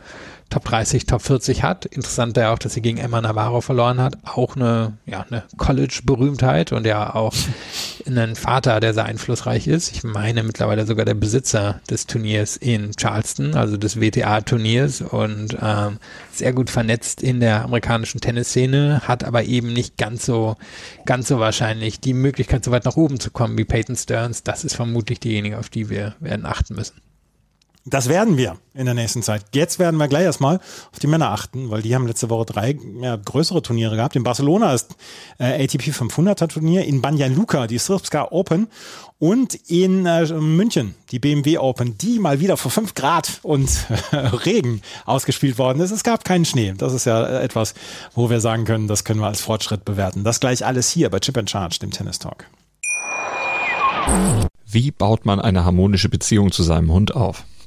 Top 30, Top 40 hat. Interessant ja auch, dass sie gegen Emma Navarro verloren hat. Auch eine, ja, eine College-Berühmtheit und ja auch einen Vater, der sehr einflussreich ist. Ich meine mittlerweile sogar der Besitzer des Turniers in Charleston, also des WTA-Turniers und ähm, sehr gut vernetzt in der amerikanischen Tennisszene, hat aber eben nicht ganz so, ganz so wahrscheinlich die Möglichkeit, so weit nach oben zu kommen wie Peyton Stearns. Das ist vermutlich diejenige, auf die wir werden achten müssen. Das werden wir in der nächsten Zeit. Jetzt werden wir gleich erstmal auf die Männer achten, weil die haben letzte Woche drei ja, größere Turniere gehabt. In Barcelona ist äh, ATP 500er Turnier, in Banja Luka die Srpska Open und in äh, München die BMW Open, die mal wieder vor fünf Grad und Regen ausgespielt worden ist. Es gab keinen Schnee. Das ist ja etwas, wo wir sagen können, das können wir als Fortschritt bewerten. Das gleich alles hier bei Chip and Charge, dem Tennis Talk. Wie baut man eine harmonische Beziehung zu seinem Hund auf?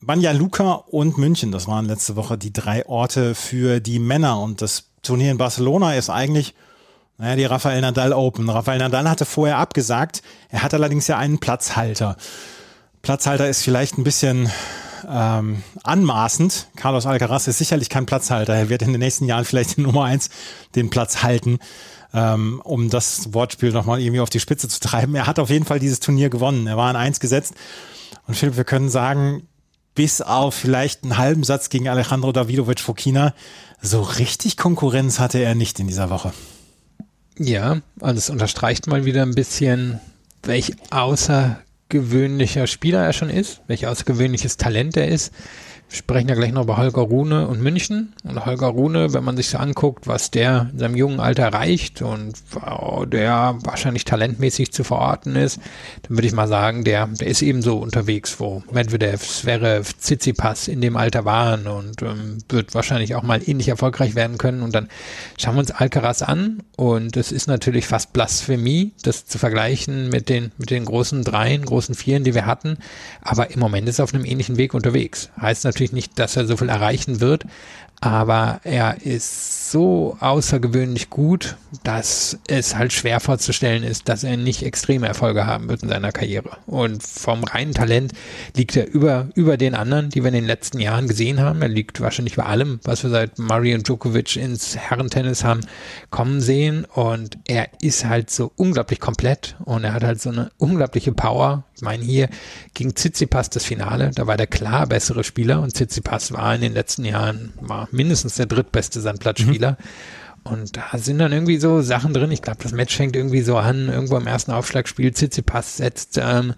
Banja Luka und München, das waren letzte Woche die drei Orte für die Männer. Und das Turnier in Barcelona ist eigentlich, naja, die Rafael Nadal Open. Rafael Nadal hatte vorher abgesagt. Er hat allerdings ja einen Platzhalter. Platzhalter ist vielleicht ein bisschen ähm, anmaßend. Carlos Alcaraz ist sicherlich kein Platzhalter. Er wird in den nächsten Jahren vielleicht in Nummer eins den Platz halten, ähm, um das Wortspiel nochmal irgendwie auf die Spitze zu treiben. Er hat auf jeden Fall dieses Turnier gewonnen. Er war an eins gesetzt. Und Philipp, wir können sagen, bis auf vielleicht einen halben Satz gegen Alejandro Davidovic Fokina, so richtig Konkurrenz hatte er nicht in dieser Woche. Ja, also es unterstreicht mal wieder ein bisschen, welch außergewöhnlicher Spieler er schon ist, welch außergewöhnliches Talent er ist. Sprechen ja gleich noch über Holger Rune und München. Und Holger Rune, wenn man sich so anguckt, was der in seinem jungen Alter erreicht und der wahrscheinlich talentmäßig zu verorten ist, dann würde ich mal sagen, der, der ist eben so unterwegs, wo Medvedev, Zverev, Tsitsipas in dem Alter waren und ähm, wird wahrscheinlich auch mal ähnlich erfolgreich werden können. Und dann schauen wir uns Alcaraz an und es ist natürlich fast Blasphemie, das zu vergleichen mit den, mit den großen Dreien, großen Vieren, die wir hatten. Aber im Moment ist er auf einem ähnlichen Weg unterwegs. Heißt natürlich, natürlich nicht, dass er so viel erreichen wird, aber er ist so außergewöhnlich gut, dass es halt schwer vorzustellen ist, dass er nicht extreme Erfolge haben wird in seiner Karriere. Und vom reinen Talent liegt er über, über den anderen, die wir in den letzten Jahren gesehen haben. Er liegt wahrscheinlich bei allem, was wir seit und Djokovic ins Herrentennis haben kommen sehen. Und er ist halt so unglaublich komplett und er hat halt so eine unglaubliche Power. Ich meine, hier gegen Tsitsipas das Finale, da war der klar bessere Spieler und Tsitsipas war in den letzten Jahren, war mindestens der drittbeste Sandplatzspieler. Mhm. Und da sind dann irgendwie so Sachen drin. Ich glaube, das Match fängt irgendwie so an. Irgendwo im ersten Aufschlagspiel Tsitsipas setzt ähm,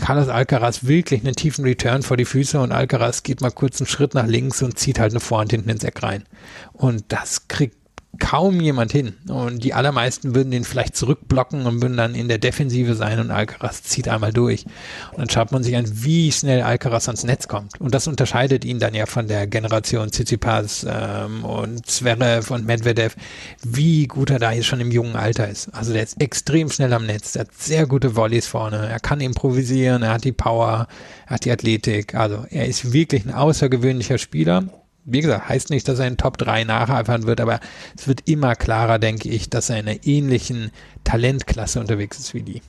Carlos Alcaraz wirklich einen tiefen Return vor die Füße und Alcaraz geht mal kurz einen Schritt nach links und zieht halt eine Vorhand hinten ins Eck rein. Und das kriegt kaum jemand hin. Und die allermeisten würden den vielleicht zurückblocken und würden dann in der Defensive sein und Alcaraz zieht einmal durch. Und dann schaut man sich an, wie schnell Alcaraz ans Netz kommt. Und das unterscheidet ihn dann ja von der Generation Tsitsipas ähm, und Zverev und Medvedev, wie gut er da jetzt schon im jungen Alter ist. Also der ist extrem schnell am Netz, der hat sehr gute Volleys vorne, er kann improvisieren, er hat die Power, er hat die Athletik. Also er ist wirklich ein außergewöhnlicher Spieler wie gesagt, heißt nicht, dass er in Top 3 nacheifern wird, aber es wird immer klarer, denke ich, dass er in einer ähnlichen Talentklasse unterwegs ist wie die.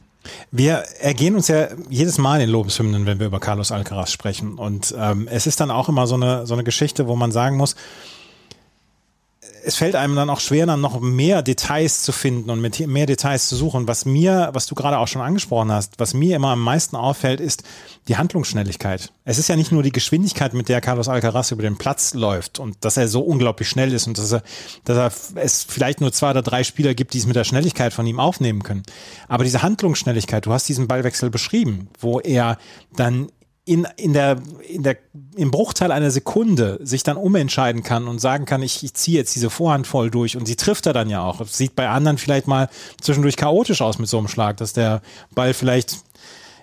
Wir ergehen uns ja jedes Mal in Lobeshymnen, wenn wir über Carlos Alcaraz sprechen. Und ähm, es ist dann auch immer so eine, so eine Geschichte, wo man sagen muss, es fällt einem dann auch schwer, dann noch mehr Details zu finden und mit mehr Details zu suchen. Was mir, was du gerade auch schon angesprochen hast, was mir immer am meisten auffällt, ist die Handlungsschnelligkeit. Es ist ja nicht nur die Geschwindigkeit, mit der Carlos Alcaraz über den Platz läuft und dass er so unglaublich schnell ist und dass er, dass er es vielleicht nur zwei oder drei Spieler gibt, die es mit der Schnelligkeit von ihm aufnehmen können. Aber diese Handlungsschnelligkeit, du hast diesen Ballwechsel beschrieben, wo er dann in, in der, in der, im Bruchteil einer Sekunde sich dann umentscheiden kann und sagen kann, ich, ich ziehe jetzt diese Vorhand voll durch und sie trifft er dann ja auch. Das sieht bei anderen vielleicht mal zwischendurch chaotisch aus mit so einem Schlag, dass der Ball vielleicht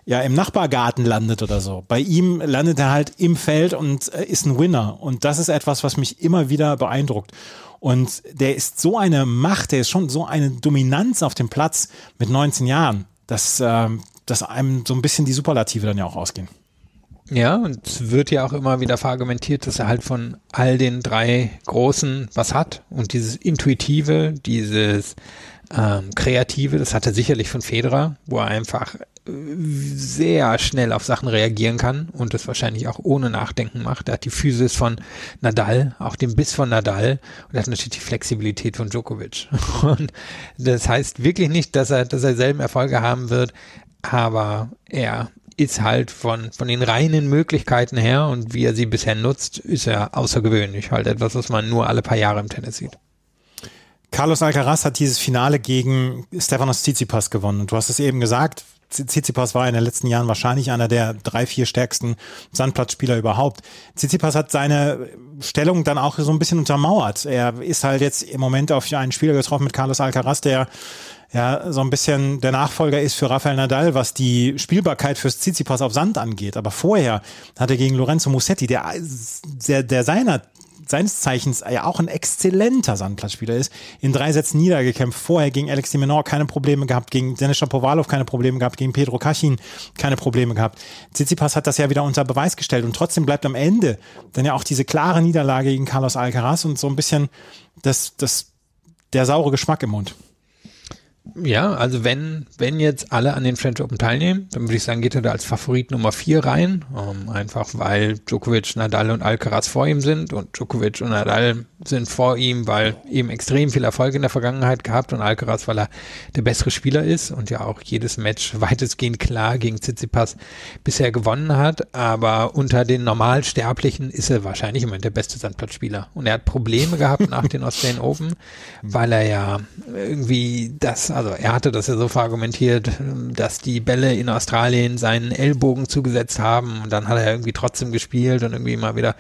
ja im Nachbargarten landet oder so. Bei ihm landet er halt im Feld und äh, ist ein Winner. Und das ist etwas, was mich immer wieder beeindruckt. Und der ist so eine Macht, der ist schon so eine Dominanz auf dem Platz mit 19 Jahren, dass, äh, dass einem so ein bisschen die Superlative dann ja auch ausgehen. Ja, und es wird ja auch immer wieder verargumentiert, dass er halt von all den drei Großen was hat. Und dieses Intuitive, dieses ähm, Kreative, das hat er sicherlich von Federer, wo er einfach äh, sehr schnell auf Sachen reagieren kann und das wahrscheinlich auch ohne Nachdenken macht. Er hat die Physis von Nadal, auch den Biss von Nadal und er hat natürlich die Flexibilität von Djokovic. Und das heißt wirklich nicht, dass er, dass er selben Erfolge haben wird, aber er ist halt von, von den reinen Möglichkeiten her und wie er sie bisher nutzt, ist er außergewöhnlich. Halt etwas, was man nur alle paar Jahre im Tennis sieht. Carlos Alcaraz hat dieses Finale gegen Stefanos Tsitsipas gewonnen. Und du hast es eben gesagt, Tsitsipas war in den letzten Jahren wahrscheinlich einer der drei, vier stärksten Sandplatzspieler überhaupt. Tsitsipas hat seine Stellung dann auch so ein bisschen untermauert. Er ist halt jetzt im Moment auf einen Spieler getroffen mit Carlos Alcaraz, der ja so ein bisschen der Nachfolger ist für Rafael Nadal, was die Spielbarkeit fürs Tsitsipas auf Sand angeht. Aber vorher hat er gegen Lorenzo Musetti, der, der, der seiner seines Zeichens ja auch ein exzellenter Sandplatzspieler ist, in drei Sätzen niedergekämpft. Vorher gegen Alex Menor keine Probleme gehabt, gegen Denis Shapovalov keine Probleme gehabt, gegen Pedro Kachin keine Probleme gehabt. Tsitsipas hat das ja wieder unter Beweis gestellt und trotzdem bleibt am Ende dann ja auch diese klare Niederlage gegen Carlos Alcaraz und so ein bisschen das, das, der saure Geschmack im Mund. Ja, also wenn, wenn jetzt alle an den French Open teilnehmen, dann würde ich sagen, geht er da als Favorit Nummer vier rein. Ähm, einfach weil Djokovic, Nadal und Alcaraz vor ihm sind und Djokovic und Nadal sind vor ihm, weil eben extrem viel Erfolg in der Vergangenheit gehabt und Alcaraz, weil er der bessere Spieler ist und ja auch jedes Match weitestgehend klar gegen Tsitsipas bisher gewonnen hat. Aber unter den Normalsterblichen ist er wahrscheinlich immer der beste Sandplatzspieler. Und er hat Probleme gehabt nach den Australian Open, weil er ja irgendwie das, also er hatte das ja so verargumentiert, dass die Bälle in Australien seinen Ellbogen zugesetzt haben und dann hat er irgendwie trotzdem gespielt und irgendwie mal wieder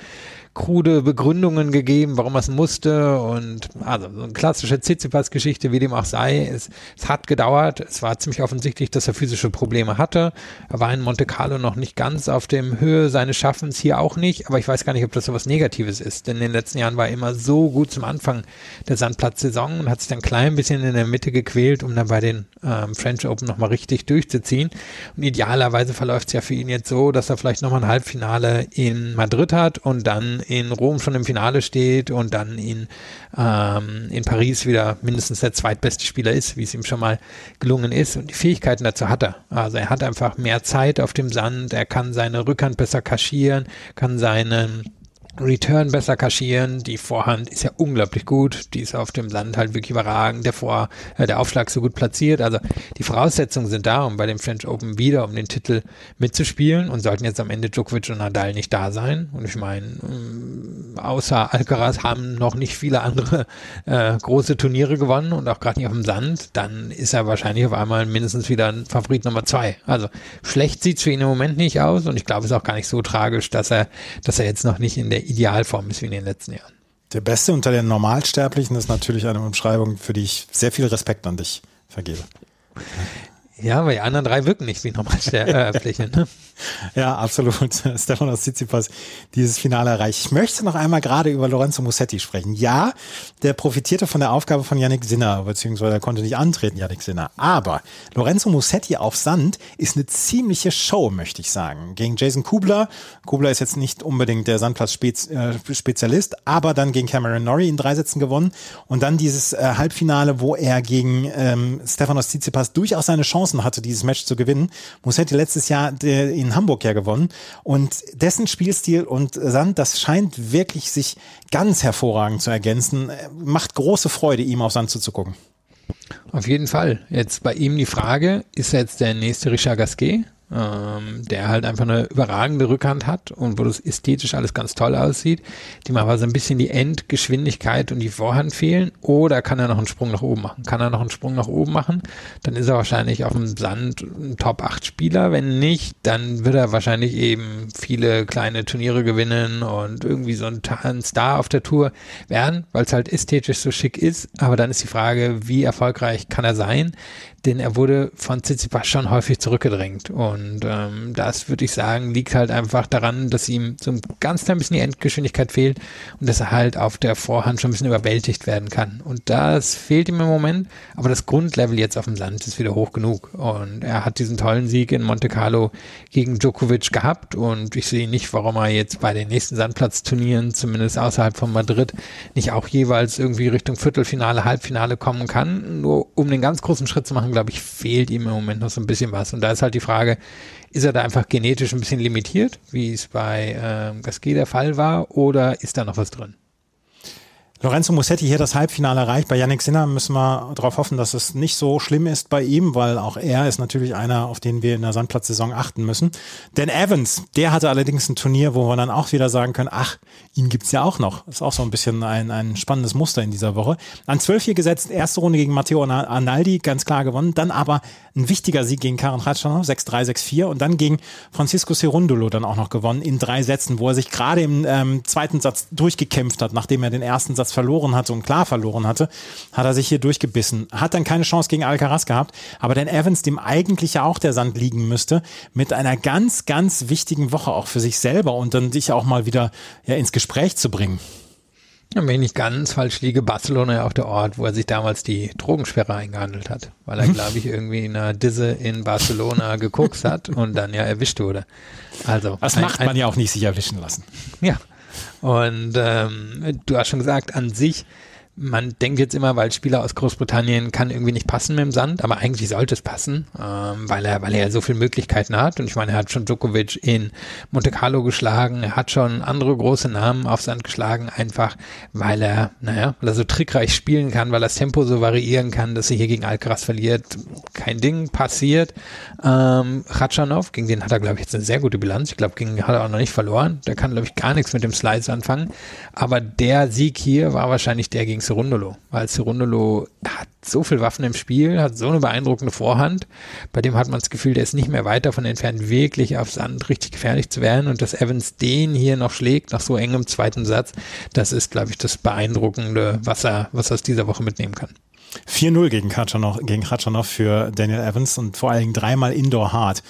krude Begründungen gegeben, warum er es musste und also so eine klassische Tsitsipas-Geschichte, wie dem auch sei. Es, es hat gedauert. Es war ziemlich offensichtlich, dass er physische Probleme hatte. Er war in Monte Carlo noch nicht ganz auf dem Höhe seines Schaffens, hier auch nicht. Aber ich weiß gar nicht, ob das so was Negatives ist, denn in den letzten Jahren war er immer so gut zum Anfang der Sandplatzsaison und hat sich dann ein klein bisschen in der Mitte gequält, um dann bei den ähm, French Open nochmal richtig durchzuziehen. Und idealerweise verläuft es ja für ihn jetzt so, dass er vielleicht nochmal ein Halbfinale in Madrid hat und dann in Rom schon im Finale steht und dann in, ähm, in Paris wieder mindestens der zweitbeste Spieler ist, wie es ihm schon mal gelungen ist. Und die Fähigkeiten dazu hat er. Also er hat einfach mehr Zeit auf dem Sand, er kann seine Rückhand besser kaschieren, kann seinen Return besser kaschieren. Die Vorhand ist ja unglaublich gut. Die ist auf dem Sand halt wirklich überragend. Der Vor, äh, der Aufschlag so gut platziert. Also die Voraussetzungen sind da, um bei dem French Open wieder um den Titel mitzuspielen und sollten jetzt am Ende Djokovic und Nadal nicht da sein. Und ich meine, ähm, außer Alcaraz haben noch nicht viele andere äh, große Turniere gewonnen und auch gerade nicht auf dem Sand. Dann ist er wahrscheinlich auf einmal mindestens wieder ein Favorit Nummer zwei. Also schlecht sieht's für ihn im Moment nicht aus und ich glaube, es ist auch gar nicht so tragisch, dass er, dass er jetzt noch nicht in der Idealform ist wie in den letzten Jahren. Der Beste unter den Normalsterblichen ist natürlich eine Umschreibung, für die ich sehr viel Respekt an dich vergebe. Ja, weil die anderen drei wirken nicht wie Normalsterbliche. ne? Ja, absolut. Stefanos Tsitsipas dieses Finale erreicht. Ich möchte noch einmal gerade über Lorenzo Musetti sprechen. Ja, der profitierte von der Aufgabe von Yannick Sinner, beziehungsweise er konnte nicht antreten, Yannick Sinner. Aber Lorenzo Musetti auf Sand ist eine ziemliche Show, möchte ich sagen. Gegen Jason Kubler. Kubler ist jetzt nicht unbedingt der Sandplatz-Spezialist, aber dann gegen Cameron Norrie in drei Sätzen gewonnen. Und dann dieses äh, Halbfinale, wo er gegen ähm, Stefanos Tsitsipas durchaus seine Chancen hatte, dieses Match zu gewinnen. Musetti letztes Jahr der, in Hamburg ja gewonnen. Und dessen Spielstil und Sand, das scheint wirklich sich ganz hervorragend zu ergänzen. Macht große Freude, ihm auf Sand zuzugucken. Auf jeden Fall. Jetzt bei ihm die Frage, ist er jetzt der nächste Richard Gasquet? Ähm, der halt einfach eine überragende Rückhand hat und wo das ästhetisch alles ganz toll aussieht, dem aber so ein bisschen die Endgeschwindigkeit und die Vorhand fehlen. Oder kann er noch einen Sprung nach oben machen? Kann er noch einen Sprung nach oben machen? Dann ist er wahrscheinlich auf dem Sand ein Top 8 Spieler. Wenn nicht, dann wird er wahrscheinlich eben viele kleine Turniere gewinnen und irgendwie so ein, ein Star auf der Tour werden, weil es halt ästhetisch so schick ist. Aber dann ist die Frage, wie erfolgreich kann er sein? Denn er wurde von Tsitsipas schon häufig zurückgedrängt. Und ähm, das würde ich sagen, liegt halt einfach daran, dass ihm so ein ganz klein bisschen die Endgeschwindigkeit fehlt und dass er halt auf der Vorhand schon ein bisschen überwältigt werden kann. Und das fehlt ihm im Moment, aber das Grundlevel jetzt auf dem Sand ist wieder hoch genug. Und er hat diesen tollen Sieg in Monte Carlo gegen Djokovic gehabt und ich sehe nicht, warum er jetzt bei den nächsten Sandplatzturnieren, zumindest außerhalb von Madrid, nicht auch jeweils irgendwie Richtung Viertelfinale, Halbfinale kommen kann. Nur um den ganz großen Schritt zu machen, Sachen, glaube ich, fehlt ihm im Moment noch so ein bisschen was. Und da ist halt die Frage, ist er da einfach genetisch ein bisschen limitiert, wie es bei ähm, Gasquet der Fall war, oder ist da noch was drin? Lorenzo Musetti hier das Halbfinale erreicht. Bei Yannick Sinner müssen wir darauf hoffen, dass es nicht so schlimm ist bei ihm, weil auch er ist natürlich einer, auf den wir in der Sandplatzsaison achten müssen. Denn Evans, der hatte allerdings ein Turnier, wo wir dann auch wieder sagen können, ach, ihn gibt's ja auch noch. Ist auch so ein bisschen ein, ein spannendes Muster in dieser Woche. An 12 hier gesetzt, erste Runde gegen Matteo Arnaldi, ganz klar gewonnen. Dann aber ein wichtiger Sieg gegen Karen Ratschanov, 6-3, 6-4 und dann gegen Francisco Cerundolo dann auch noch gewonnen in drei Sätzen, wo er sich gerade im ähm, zweiten Satz durchgekämpft hat, nachdem er den ersten Satz verloren hatte und klar verloren hatte, hat er sich hier durchgebissen. Hat dann keine Chance gegen Alcaraz gehabt, aber Dan Evans, dem eigentlich ja auch der Sand liegen müsste, mit einer ganz, ganz wichtigen Woche auch für sich selber und dann sich auch mal wieder ja, ins Gespräch zu bringen. Wenn ich nicht ganz falsch liege, Barcelona ja auch der Ort, wo er sich damals die Drogensperre eingehandelt hat, weil er, glaube ich, irgendwie in einer Disse in Barcelona geguckt hat und dann ja erwischt wurde. Also das ein, macht man ein, ja auch nicht sich erwischen lassen. Ja, und ähm, du hast schon gesagt, an sich man denkt jetzt immer, weil Spieler aus Großbritannien kann irgendwie nicht passen mit dem Sand, aber eigentlich sollte es passen, ähm, weil er, weil er so viele Möglichkeiten hat. Und ich meine, er hat schon Djokovic in Monte Carlo geschlagen, er hat schon andere große Namen auf Sand geschlagen, einfach weil er, naja, weil er so trickreich spielen kann, weil das Tempo so variieren kann, dass er hier gegen Alcaraz verliert. Kein Ding passiert. Ähm, Ratschanov, gegen den hat er, glaube ich, jetzt eine sehr gute Bilanz. Ich glaube, gegen hat er auch noch nicht verloren. Der kann, glaube ich, gar nichts mit dem Slice anfangen. Aber der Sieg hier war wahrscheinlich der gegen Cerundolo, weil Cerundolo hat so viel Waffen im Spiel, hat so eine beeindruckende Vorhand. Bei dem hat man das Gefühl, der ist nicht mehr weit davon entfernt, wirklich auf Sand richtig gefährlich zu werden. Und dass Evans den hier noch schlägt nach so engem zweiten Satz, das ist, glaube ich, das Beeindruckende, was er, was er aus dieser Woche mitnehmen kann. 4-0 gegen Katschanov, gegen Katschanov für Daniel Evans und vor allen Dingen dreimal Indoor Hard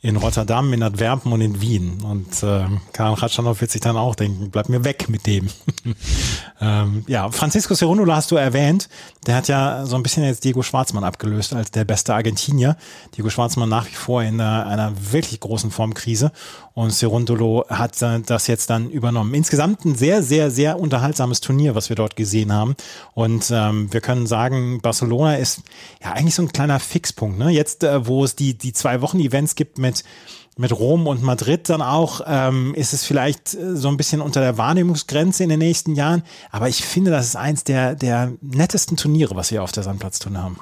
in Rotterdam, in Antwerpen und in Wien. Und äh, Karin Ratschanow wird sich dann auch denken, bleib mir weg mit dem. ähm, ja, Francisco Cerundolo hast du erwähnt. Der hat ja so ein bisschen jetzt Diego Schwarzmann abgelöst als der beste Argentinier. Diego Schwarzmann nach wie vor in einer, einer wirklich großen Formkrise. Und Cerundolo hat das jetzt dann übernommen. Insgesamt ein sehr, sehr, sehr unterhaltsames Turnier, was wir dort gesehen haben. Und ähm, wir können sagen, Barcelona ist ja eigentlich so ein kleiner Fixpunkt. Ne? Jetzt, äh, wo es die, die zwei Wochen-Events gibt mit mit Rom und Madrid dann auch, ähm, ist es vielleicht äh, so ein bisschen unter der Wahrnehmungsgrenze in den nächsten Jahren. Aber ich finde, das ist eins der, der nettesten Turniere, was wir auf der Sandplatztour haben.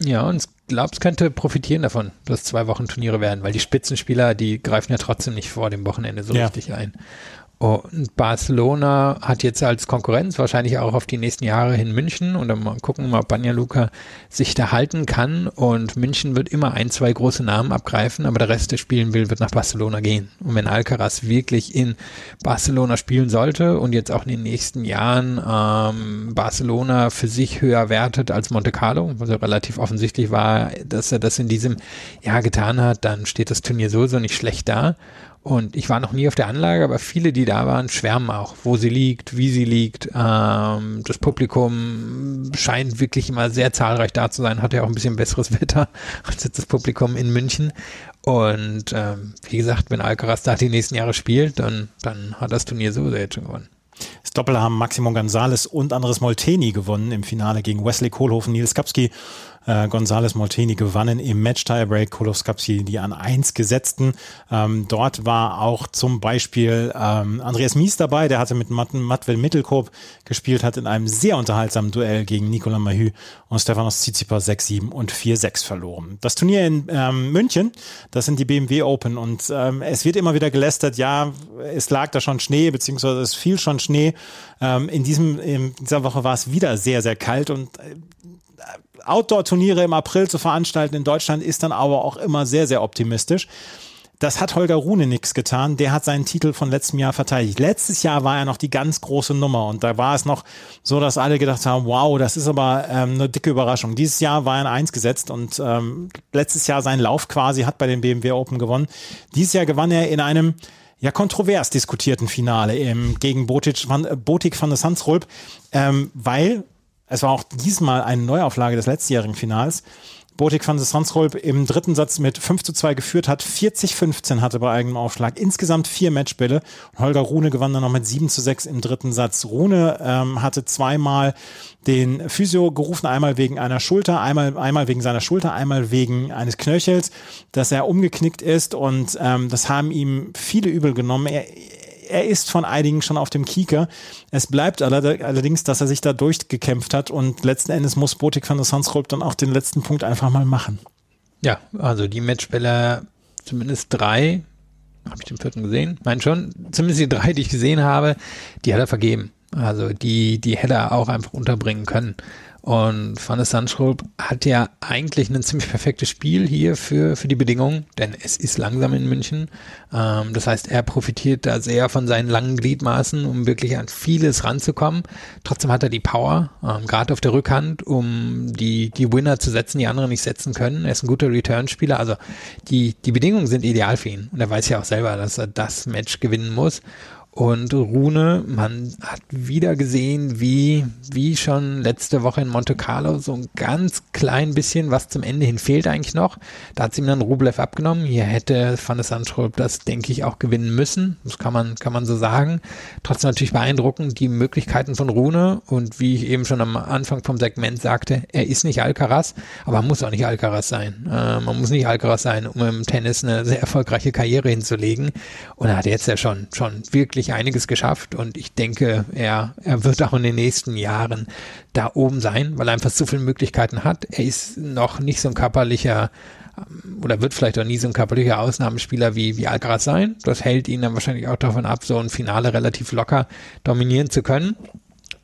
Ja, und ich glaube, es könnte profitieren davon, dass zwei Wochen Turniere werden, weil die Spitzenspieler, die greifen ja trotzdem nicht vor dem Wochenende so ja. richtig ein. Und Barcelona hat jetzt als Konkurrenz wahrscheinlich auch auf die nächsten Jahre hin München und dann mal gucken, ob Banja Luka sich da halten kann. Und München wird immer ein, zwei große Namen abgreifen, aber der Rest, der spielen will, wird nach Barcelona gehen. Und wenn Alcaraz wirklich in Barcelona spielen sollte und jetzt auch in den nächsten Jahren ähm, Barcelona für sich höher wertet als Monte Carlo, was ja relativ offensichtlich war, dass er das in diesem Jahr getan hat, dann steht das Turnier sowieso nicht schlecht da. Und ich war noch nie auf der Anlage, aber viele, die da waren, schwärmen auch, wo sie liegt, wie sie liegt. Ähm, das Publikum scheint wirklich immer sehr zahlreich da zu sein, hat ja auch ein bisschen besseres Wetter als jetzt das Publikum in München. Und ähm, wie gesagt, wenn Alcaraz da die nächsten Jahre spielt, dann, dann hat das Turnier so sehr jetzt schon gewonnen. Das Doppel haben Maximo González und Andres Molteni gewonnen im Finale gegen Wesley Kohlhofen, Nils Kapski äh, González Molteni gewannen im Match-Tiebreak, Kolowskapsi die an eins gesetzten. Ähm, dort war auch zum Beispiel ähm, Andreas Mies dabei, der hatte mit Matt, Matvel Mittelkorb gespielt, hat in einem sehr unterhaltsamen Duell gegen Nicolas Mahü und Stefanos Tsitsipas 6-7 und 4-6 verloren. Das Turnier in ähm, München, das sind die BMW Open und ähm, es wird immer wieder gelästert, ja, es lag da schon Schnee, beziehungsweise es fiel schon Schnee. Ähm, in, diesem, in dieser Woche war es wieder sehr, sehr kalt und äh, Outdoor-Turniere im April zu veranstalten in Deutschland ist dann aber auch immer sehr, sehr optimistisch. Das hat Holger Rune nichts getan. Der hat seinen Titel von letztem Jahr verteidigt. Letztes Jahr war er noch die ganz große Nummer und da war es noch so, dass alle gedacht haben, wow, das ist aber ähm, eine dicke Überraschung. Dieses Jahr war er in Eins gesetzt und ähm, letztes Jahr seinen Lauf quasi hat bei den BMW Open gewonnen. Dieses Jahr gewann er in einem ja kontrovers diskutierten Finale ähm, gegen Botic van, Botik van der Sandsrulp, ähm, weil es war auch diesmal eine Neuauflage des letztjährigen Finals. Botik van Sansrolp im dritten Satz mit 5 zu 2 geführt hat, 40-15 hatte bei eigenem Aufschlag, insgesamt vier Matchbälle. Holger Rune gewann dann noch mit 7 zu 6 im dritten Satz. Rune ähm, hatte zweimal den Physio gerufen, einmal wegen einer Schulter, einmal, einmal wegen seiner Schulter, einmal wegen eines Knöchels, dass er umgeknickt ist und ähm, das haben ihm viele übel genommen. Er, er ist von einigen schon auf dem Kieker. Es bleibt allerdings, dass er sich da durchgekämpft hat und letzten Endes muss Botik van der Sandskolp dann auch den letzten Punkt einfach mal machen. Ja, also die Matchbälle, zumindest drei, habe ich den vierten gesehen? Nein, schon. Zumindest die drei, die ich gesehen habe, die hat er vergeben. Also die, die hätte er auch einfach unterbringen können. Und Van der Sandschulp hat ja eigentlich ein ziemlich perfektes Spiel hier für, für die Bedingungen, denn es ist langsam in München. Ähm, das heißt, er profitiert da sehr von seinen langen Gliedmaßen, um wirklich an vieles ranzukommen. Trotzdem hat er die Power, ähm, gerade auf der Rückhand, um die, die Winner zu setzen, die andere nicht setzen können. Er ist ein guter Return-Spieler. Also die, die Bedingungen sind ideal für ihn. Und er weiß ja auch selber, dass er das Match gewinnen muss. Und Rune, man hat wieder gesehen, wie, wie schon letzte Woche in Monte Carlo, so ein ganz klein bisschen, was zum Ende hin fehlt eigentlich noch. Da hat sie ihm dann Rublev abgenommen. Hier hätte Van der Sandschulp das, denke ich, auch gewinnen müssen. Das kann man, kann man so sagen. Trotzdem natürlich beeindruckend die Möglichkeiten von Rune. Und wie ich eben schon am Anfang vom Segment sagte, er ist nicht Alcaraz, aber muss auch nicht Alcaraz sein. Äh, man muss nicht Alcaraz sein, um im Tennis eine sehr erfolgreiche Karriere hinzulegen. Und er hat jetzt ja schon, schon wirklich wirklich einiges geschafft und ich denke, er, er wird auch in den nächsten Jahren da oben sein, weil er einfach so viele Möglichkeiten hat. Er ist noch nicht so ein körperlicher ähm, oder wird vielleicht auch nie so ein körperlicher Ausnahmespieler wie, wie Alcaraz sein. Das hält ihn dann wahrscheinlich auch davon ab, so ein Finale relativ locker dominieren zu können.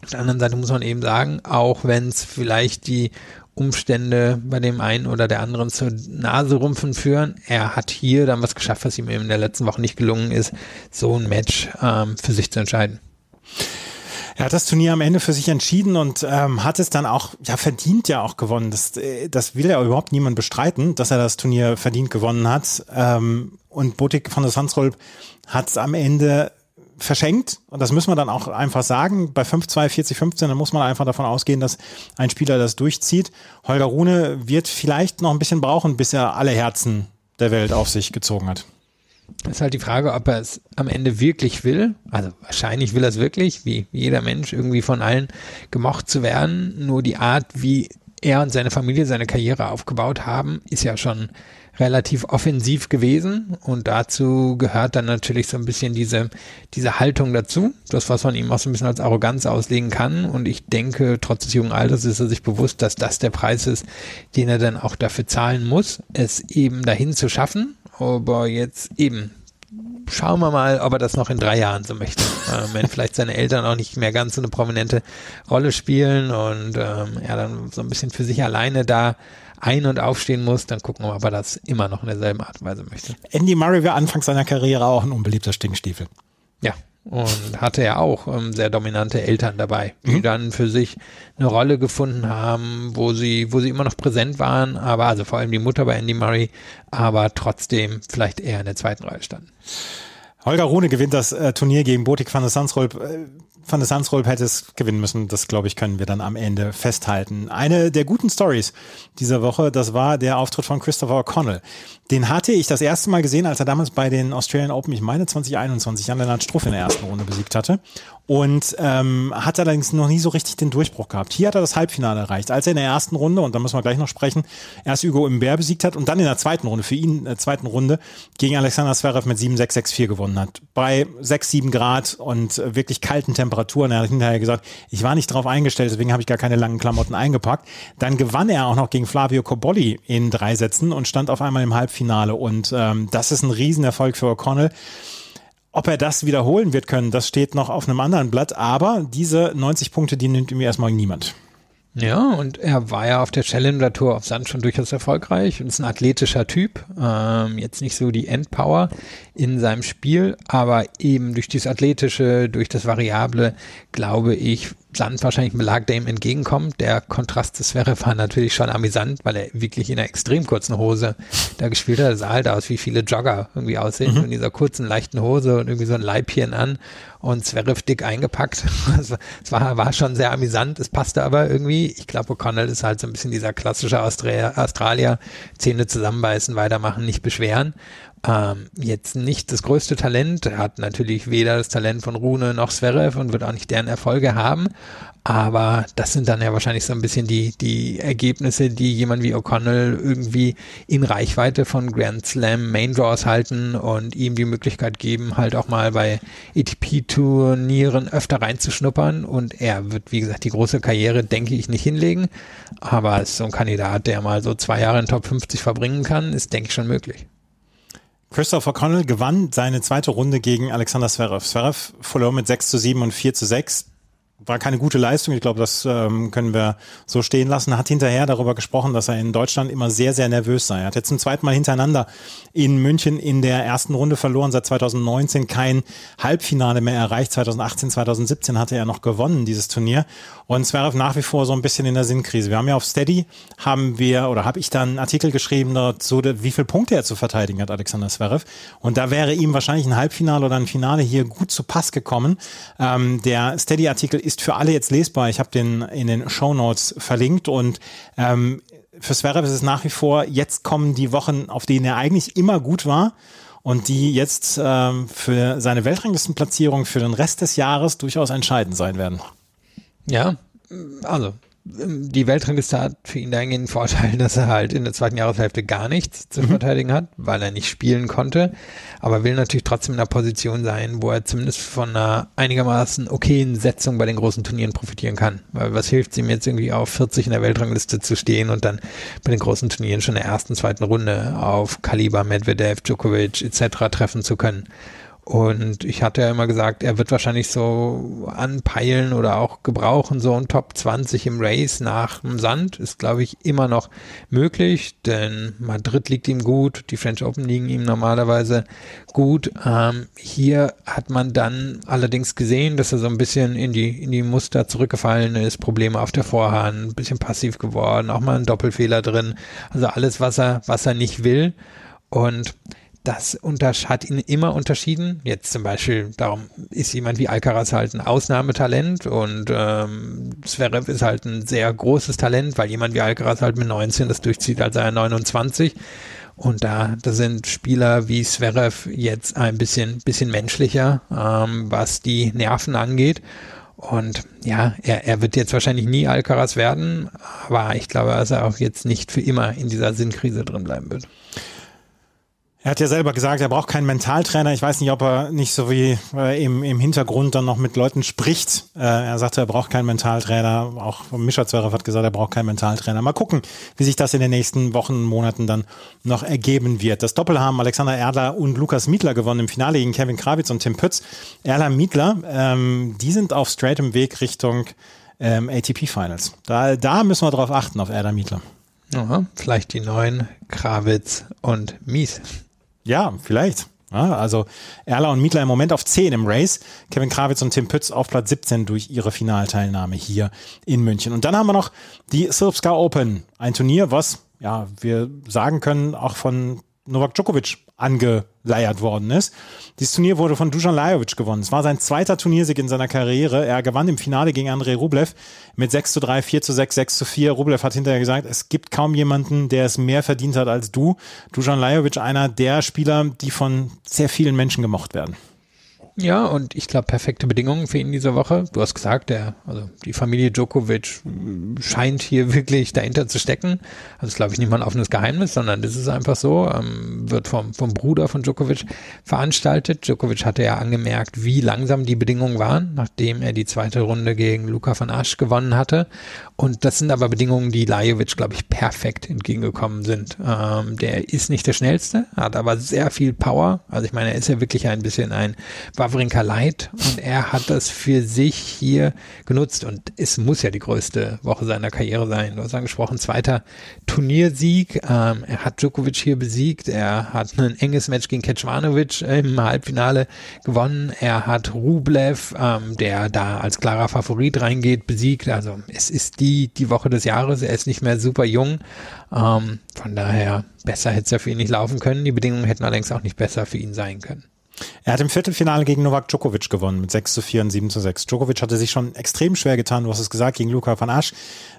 Auf der anderen Seite muss man eben sagen, auch wenn es vielleicht die Umstände bei dem einen oder der anderen zur Nase rumpfen führen. Er hat hier dann was geschafft, was ihm in der letzten Woche nicht gelungen ist, so ein Match ähm, für sich zu entscheiden. Er hat das Turnier am Ende für sich entschieden und ähm, hat es dann auch, ja, verdient ja auch gewonnen. Das, äh, das will ja überhaupt niemand bestreiten, dass er das Turnier verdient gewonnen hat. Ähm, und Botik von der Sandsrolp hat es am Ende verschenkt. Und das müssen wir dann auch einfach sagen. Bei 5-2, 40-15, dann muss man einfach davon ausgehen, dass ein Spieler das durchzieht. Holger Rune wird vielleicht noch ein bisschen brauchen, bis er alle Herzen der Welt auf sich gezogen hat. Das ist halt die Frage, ob er es am Ende wirklich will. Also wahrscheinlich will er es wirklich, wie jeder Mensch, irgendwie von allen gemocht zu werden. Nur die Art, wie er und seine Familie seine Karriere aufgebaut haben, ist ja schon relativ offensiv gewesen. Und dazu gehört dann natürlich so ein bisschen diese, diese Haltung dazu, das, was man ihm auch so ein bisschen als Arroganz auslegen kann. Und ich denke, trotz des jungen Alters ist er sich bewusst, dass das der Preis ist, den er dann auch dafür zahlen muss, es eben dahin zu schaffen, aber jetzt eben schauen wir mal, ob er das noch in drei Jahren so möchte. Ähm, wenn vielleicht seine Eltern auch nicht mehr ganz so eine prominente Rolle spielen und ähm, er dann so ein bisschen für sich alleine da ein- und aufstehen muss, dann gucken wir mal, ob er das immer noch in derselben Art und Weise möchte. Andy Murray war anfangs seiner Karriere auch ein unbeliebter Stinkstiefel. Ja, und hatte ja auch ähm, sehr dominante Eltern dabei, die mhm. dann für sich eine Rolle gefunden haben, wo sie, wo sie immer noch präsent waren, aber also vor allem die Mutter bei Andy Murray, aber trotzdem vielleicht eher in der zweiten Reihe standen. Holger Rune gewinnt das äh, Turnier gegen Botik van der Sandsrolp. Äh, van der Sandsrolp hätte es gewinnen müssen. Das, glaube ich, können wir dann am Ende festhalten. Eine der guten Stories dieser Woche, das war der Auftritt von Christopher O'Connell. Den hatte ich das erste Mal gesehen, als er damals bei den Australian Open, ich meine 2021, Jan-Lennart Struff in der ersten Runde besiegt hatte und ähm, hat allerdings noch nie so richtig den Durchbruch gehabt. Hier hat er das Halbfinale erreicht, als er in der ersten Runde, und da müssen wir gleich noch sprechen, erst Hugo Imbert besiegt hat und dann in der zweiten Runde, für ihn in der zweiten Runde, gegen Alexander Zverev mit 7-6-6-4 gewonnen hat. Bei 6, 7 Grad und wirklich kalten Temperaturen. Er hat hinterher gesagt, ich war nicht drauf eingestellt, deswegen habe ich gar keine langen Klamotten eingepackt. Dann gewann er auch noch gegen Flavio Cobolli in drei Sätzen und stand auf einmal im Halbfinale. Und ähm, das ist ein Riesenerfolg für O'Connell. Ob er das wiederholen wird können, das steht noch auf einem anderen Blatt, aber diese 90 Punkte, die nimmt ihm erstmal niemand. Ja, und er war ja auf der Challenger Tour auf Sand schon durchaus erfolgreich und ist ein athletischer Typ. Ähm, jetzt nicht so die Endpower in seinem Spiel, aber eben durch dieses Athletische, durch das Variable, glaube ich, Sand wahrscheinlich Belag dem entgegenkommt. Der Kontrast des Zverev war natürlich schon amüsant, weil er wirklich in einer extrem kurzen Hose da gespielt hat. Er sah halt aus, wie viele Jogger irgendwie aussehen, mhm. in dieser kurzen, leichten Hose und irgendwie so ein Leibchen an und Zverev dick eingepackt. Es war, war schon sehr amüsant. Es passte aber irgendwie. Ich glaube, O'Connell ist halt so ein bisschen dieser klassische Australier, Australier Zähne zusammenbeißen, weitermachen, nicht beschweren. Ähm, jetzt nicht das größte Talent, er hat natürlich weder das Talent von Rune noch Zverev und wird auch nicht deren Erfolge haben, aber das sind dann ja wahrscheinlich so ein bisschen die, die Ergebnisse, die jemand wie O'Connell irgendwie in Reichweite von Grand Slam Main Draws halten und ihm die Möglichkeit geben, halt auch mal bei ATP-Turnieren öfter reinzuschnuppern. Und er wird, wie gesagt, die große Karriere, denke ich, nicht hinlegen. Aber als so ein Kandidat, der mal so zwei Jahre in Top 50 verbringen kann, ist, denke ich, schon möglich. Christopher Connell gewann seine zweite Runde gegen Alexander Zverev. Zverev verlor mit 6 zu 7 und 4 zu 6 war keine gute Leistung. Ich glaube, das ähm, können wir so stehen lassen. Hat hinterher darüber gesprochen, dass er in Deutschland immer sehr, sehr nervös sei. Er hat jetzt zum zweiten Mal hintereinander in München in der ersten Runde verloren. Seit 2019 kein Halbfinale mehr erreicht. 2018, 2017 hatte er noch gewonnen, dieses Turnier. Und Zverev nach wie vor so ein bisschen in der Sinnkrise. Wir haben ja auf Steady, haben wir, oder habe ich dann einen Artikel geschrieben dazu, wie viele Punkte er zu verteidigen hat, Alexander Zverev. Und da wäre ihm wahrscheinlich ein Halbfinale oder ein Finale hier gut zu Pass gekommen. Ähm, der Steady-Artikel ist ist für alle jetzt lesbar. Ich habe den in den Show Notes verlinkt und ähm, für Zverev ist es nach wie vor, jetzt kommen die Wochen, auf denen er eigentlich immer gut war und die jetzt ähm, für seine Weltranglistenplatzierung für den Rest des Jahres durchaus entscheidend sein werden. Ja, also die Weltrangliste hat für ihn dahingehend den Vorteil, dass er halt in der zweiten Jahreshälfte gar nichts zu mhm. verteidigen hat, weil er nicht spielen konnte, aber will natürlich trotzdem in einer Position sein, wo er zumindest von einer einigermaßen okayen Setzung bei den großen Turnieren profitieren kann. Weil was hilft es ihm jetzt irgendwie auf 40 in der Weltrangliste zu stehen und dann bei den großen Turnieren schon in der ersten, zweiten Runde auf Kaliber, Medvedev, Djokovic etc. treffen zu können. Und ich hatte ja immer gesagt, er wird wahrscheinlich so anpeilen oder auch gebrauchen, so ein Top 20 im Race nach dem Sand. Ist, glaube ich, immer noch möglich, denn Madrid liegt ihm gut, die French Open liegen ihm normalerweise gut. Ähm, hier hat man dann allerdings gesehen, dass er so ein bisschen in die, in die Muster zurückgefallen ist, Probleme auf der Vorhand, ein bisschen passiv geworden, auch mal ein Doppelfehler drin. Also alles, was er, was er nicht will. Und das hat ihn immer unterschieden. Jetzt zum Beispiel, darum ist jemand wie Alcaraz halt ein Ausnahmetalent und ähm, Zverev ist halt ein sehr großes Talent, weil jemand wie Alcaraz halt mit 19 das durchzieht, als er 29. Und da, da sind Spieler wie Zverev jetzt ein bisschen, bisschen menschlicher, ähm, was die Nerven angeht. Und ja, er, er wird jetzt wahrscheinlich nie Alcaraz werden, aber ich glaube, dass er auch jetzt nicht für immer in dieser Sinnkrise drin bleiben wird. Er hat ja selber gesagt, er braucht keinen Mentaltrainer. Ich weiß nicht, ob er nicht so wie äh, im, im Hintergrund dann noch mit Leuten spricht. Äh, er sagte, er braucht keinen Mentaltrainer. Auch Mischa Zverev hat gesagt, er braucht keinen Mentaltrainer. Mal gucken, wie sich das in den nächsten Wochen, Monaten dann noch ergeben wird. Das Doppel haben Alexander Erdler und Lukas Mietler gewonnen im Finale gegen Kevin Krawitz und Tim Pütz. Erdler Mietler, ähm, die sind auf straightem Weg Richtung ähm, ATP Finals. Da, da müssen wir drauf achten, auf Erdler Mietler. Aha, vielleicht die neuen Krawitz und Mies. Ja, vielleicht. Ja, also Erla und Mietler im Moment auf 10 im Race. Kevin Krawitz und Tim Pütz auf Platz 17 durch ihre Finalteilnahme hier in München. Und dann haben wir noch die Srpska Open. Ein Turnier, was, ja, wir sagen können, auch von Novak Djokovic angeleiert worden ist. Dieses Turnier wurde von Dusan Lajovic gewonnen. Es war sein zweiter Turniersieg in seiner Karriere. Er gewann im Finale gegen Andrei Rublev mit 6 zu 3, 4 zu 6, 6 zu 4. Rublev hat hinterher gesagt, es gibt kaum jemanden, der es mehr verdient hat als du. Dusan Lajovic, einer der Spieler, die von sehr vielen Menschen gemocht werden. Ja, und ich glaube, perfekte Bedingungen für ihn diese Woche. Du hast gesagt, der, also die Familie Djokovic scheint hier wirklich dahinter zu stecken. Also ist, glaube ich, nicht mal ein offenes Geheimnis, sondern das ist einfach so. Ähm, wird vom, vom Bruder von Djokovic veranstaltet. Djokovic hatte ja angemerkt, wie langsam die Bedingungen waren, nachdem er die zweite Runde gegen Luca van Asch gewonnen hatte. Und das sind aber Bedingungen, die Lajovic, glaube ich, perfekt entgegengekommen sind. Ähm, der ist nicht der schnellste, hat aber sehr viel Power. Also ich meine, er ist ja wirklich ein bisschen ein Wawrinka Light und er hat das für sich hier genutzt und es muss ja die größte Woche seiner Karriere sein. Du hast angesprochen, zweiter Turniersieg. Ähm, er hat Djokovic hier besiegt. Er hat ein enges Match gegen Kecmanovic im Halbfinale gewonnen. Er hat Rublev, ähm, der da als klarer Favorit reingeht, besiegt. Also es ist die die, Woche des Jahres. Er ist nicht mehr super jung. Ähm, von daher, besser hätte es ja für ihn nicht laufen können. Die Bedingungen hätten allerdings auch nicht besser für ihn sein können. Er hat im Viertelfinale gegen Novak Djokovic gewonnen mit 6 zu 4 und 7 zu 6. Djokovic hatte sich schon extrem schwer getan, du hast es gesagt, gegen Luca van Asch.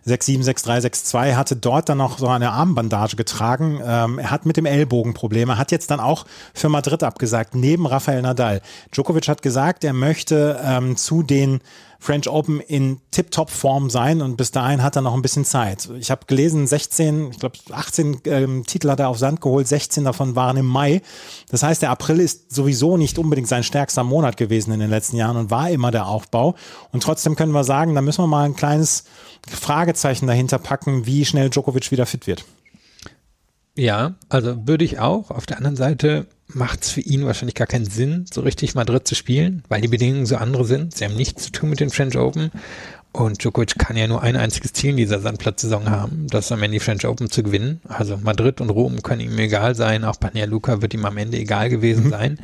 6-7, 6-3, 6-2, hatte dort dann noch so eine Armbandage getragen. Ähm, er hat mit dem Ellbogen Probleme, hat jetzt dann auch für Madrid abgesagt, neben Rafael Nadal. Djokovic hat gesagt, er möchte ähm, zu den French Open in Tip-Top-Form sein und bis dahin hat er noch ein bisschen Zeit. Ich habe gelesen, 16, ich glaube 18 ähm, Titel hat er auf Sand geholt, 16 davon waren im Mai. Das heißt, der April ist sowieso nicht unbedingt sein stärkster Monat gewesen in den letzten Jahren und war immer der Aufbau. Und trotzdem können wir sagen, da müssen wir mal ein kleines Fragezeichen dahinter packen, wie schnell Djokovic wieder fit wird. Ja, also würde ich auch. Auf der anderen Seite macht es für ihn wahrscheinlich gar keinen Sinn, so richtig Madrid zu spielen, weil die Bedingungen so andere sind. Sie haben nichts zu tun mit den French Open. Und Djokovic kann ja nur ein einziges Ziel in dieser Sandplatzsaison haben, das am Ende die French Open zu gewinnen. Also Madrid und Rom können ihm egal sein, auch Banja Luka wird ihm am Ende egal gewesen sein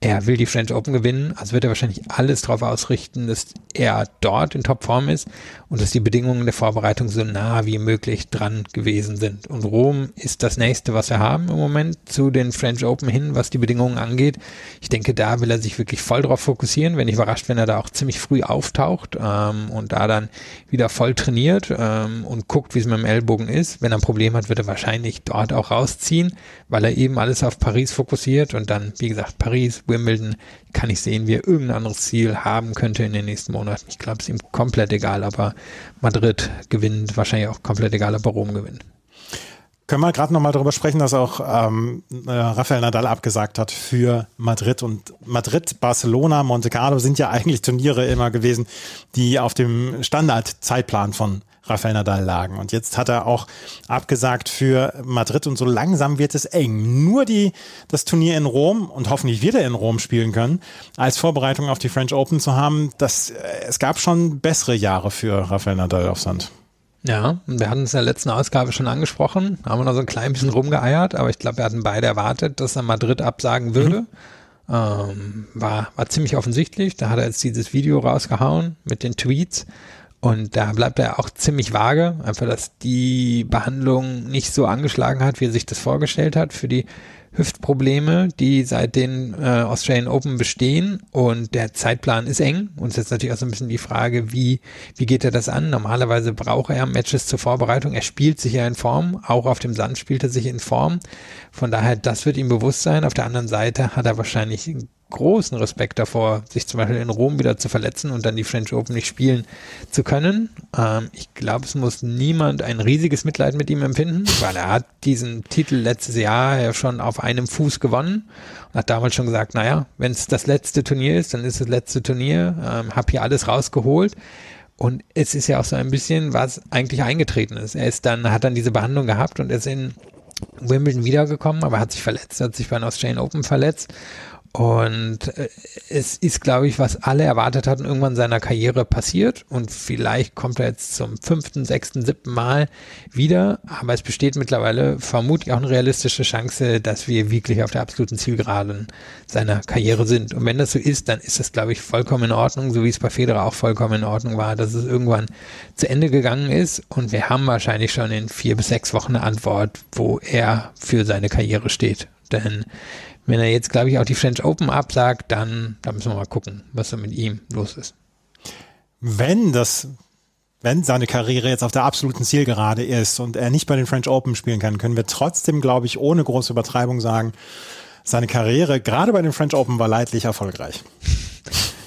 er will die French Open gewinnen, also wird er wahrscheinlich alles darauf ausrichten, dass er dort in Topform ist und dass die Bedingungen der Vorbereitung so nah wie möglich dran gewesen sind. Und Rom ist das nächste, was wir haben im Moment zu den French Open hin, was die Bedingungen angeht. Ich denke, da will er sich wirklich voll drauf fokussieren. Wenn ich überrascht, wenn er da auch ziemlich früh auftaucht ähm, und da dann wieder voll trainiert ähm, und guckt, wie es mit dem Ellbogen ist. Wenn er ein Problem hat, wird er wahrscheinlich dort auch rausziehen, weil er eben alles auf Paris fokussiert und dann, wie gesagt, Paris, Wimbledon kann ich sehen, wie er irgendein anderes Ziel haben könnte in den nächsten Monaten. Ich glaube, es ist ihm komplett egal, aber Madrid gewinnt, wahrscheinlich auch komplett egal, ob er Rom gewinnt. Können wir gerade nochmal darüber sprechen, dass auch ähm, äh, Rafael Nadal abgesagt hat für Madrid und Madrid, Barcelona, Monte Carlo sind ja eigentlich Turniere immer gewesen, die auf dem Standardzeitplan von Rafael Nadal lagen. Und jetzt hat er auch abgesagt für Madrid und so langsam wird es eng. Nur die, das Turnier in Rom und hoffentlich wird er in Rom spielen können, als Vorbereitung auf die French Open zu haben, das, äh, es gab schon bessere Jahre für Rafael Nadal auf Sand. Ja, wir hatten es in der letzten Ausgabe schon angesprochen, haben wir noch so ein klein bisschen rumgeeiert, aber ich glaube, wir hatten beide erwartet, dass er Madrid absagen würde. Mhm. Ähm, war, war ziemlich offensichtlich. Da hat er jetzt dieses Video rausgehauen mit den Tweets. Und da bleibt er auch ziemlich vage, einfach, dass die Behandlung nicht so angeschlagen hat, wie er sich das vorgestellt hat für die Hüftprobleme, die seit den äh, Australian Open bestehen. Und der Zeitplan ist eng. Und es ist jetzt natürlich auch so ein bisschen die Frage, wie, wie geht er das an? Normalerweise braucht er Matches zur Vorbereitung. Er spielt sich ja in Form. Auch auf dem Sand spielt er sich in Form. Von daher, das wird ihm bewusst sein. Auf der anderen Seite hat er wahrscheinlich großen Respekt davor, sich zum Beispiel in Rom wieder zu verletzen und dann die French Open nicht spielen zu können. Ähm, ich glaube, es muss niemand ein riesiges Mitleid mit ihm empfinden, weil er hat diesen Titel letztes Jahr ja schon auf einem Fuß gewonnen und hat damals schon gesagt, naja, wenn es das letzte Turnier ist, dann ist es das letzte Turnier, ähm, hab hier alles rausgeholt. Und es ist ja auch so ein bisschen, was eigentlich eingetreten ist. Er ist dann, hat dann diese Behandlung gehabt und ist in Wimbledon wiedergekommen, aber hat sich verletzt, hat sich bei den Australian Open verletzt und äh, es ist, glaube ich, was alle erwartet hatten, irgendwann in seiner Karriere passiert. Und vielleicht kommt er jetzt zum fünften, sechsten, siebten Mal wieder. Aber es besteht mittlerweile vermutlich auch eine realistische Chance, dass wir wirklich auf der absoluten Zielgeraden seiner Karriere sind. Und wenn das so ist, dann ist das, glaube ich, vollkommen in Ordnung, so wie es bei Federer auch vollkommen in Ordnung war, dass es irgendwann zu Ende gegangen ist. Und wir haben wahrscheinlich schon in vier bis sechs Wochen eine Antwort, wo er für seine Karriere steht. Denn wenn er jetzt, glaube ich, auch die French Open absagt, dann, dann müssen wir mal gucken, was so mit ihm los ist. Wenn das, wenn seine Karriere jetzt auf der absoluten Zielgerade ist und er nicht bei den French Open spielen kann, können wir trotzdem, glaube ich, ohne große Übertreibung sagen, seine Karriere gerade bei den French Open war leidlich erfolgreich.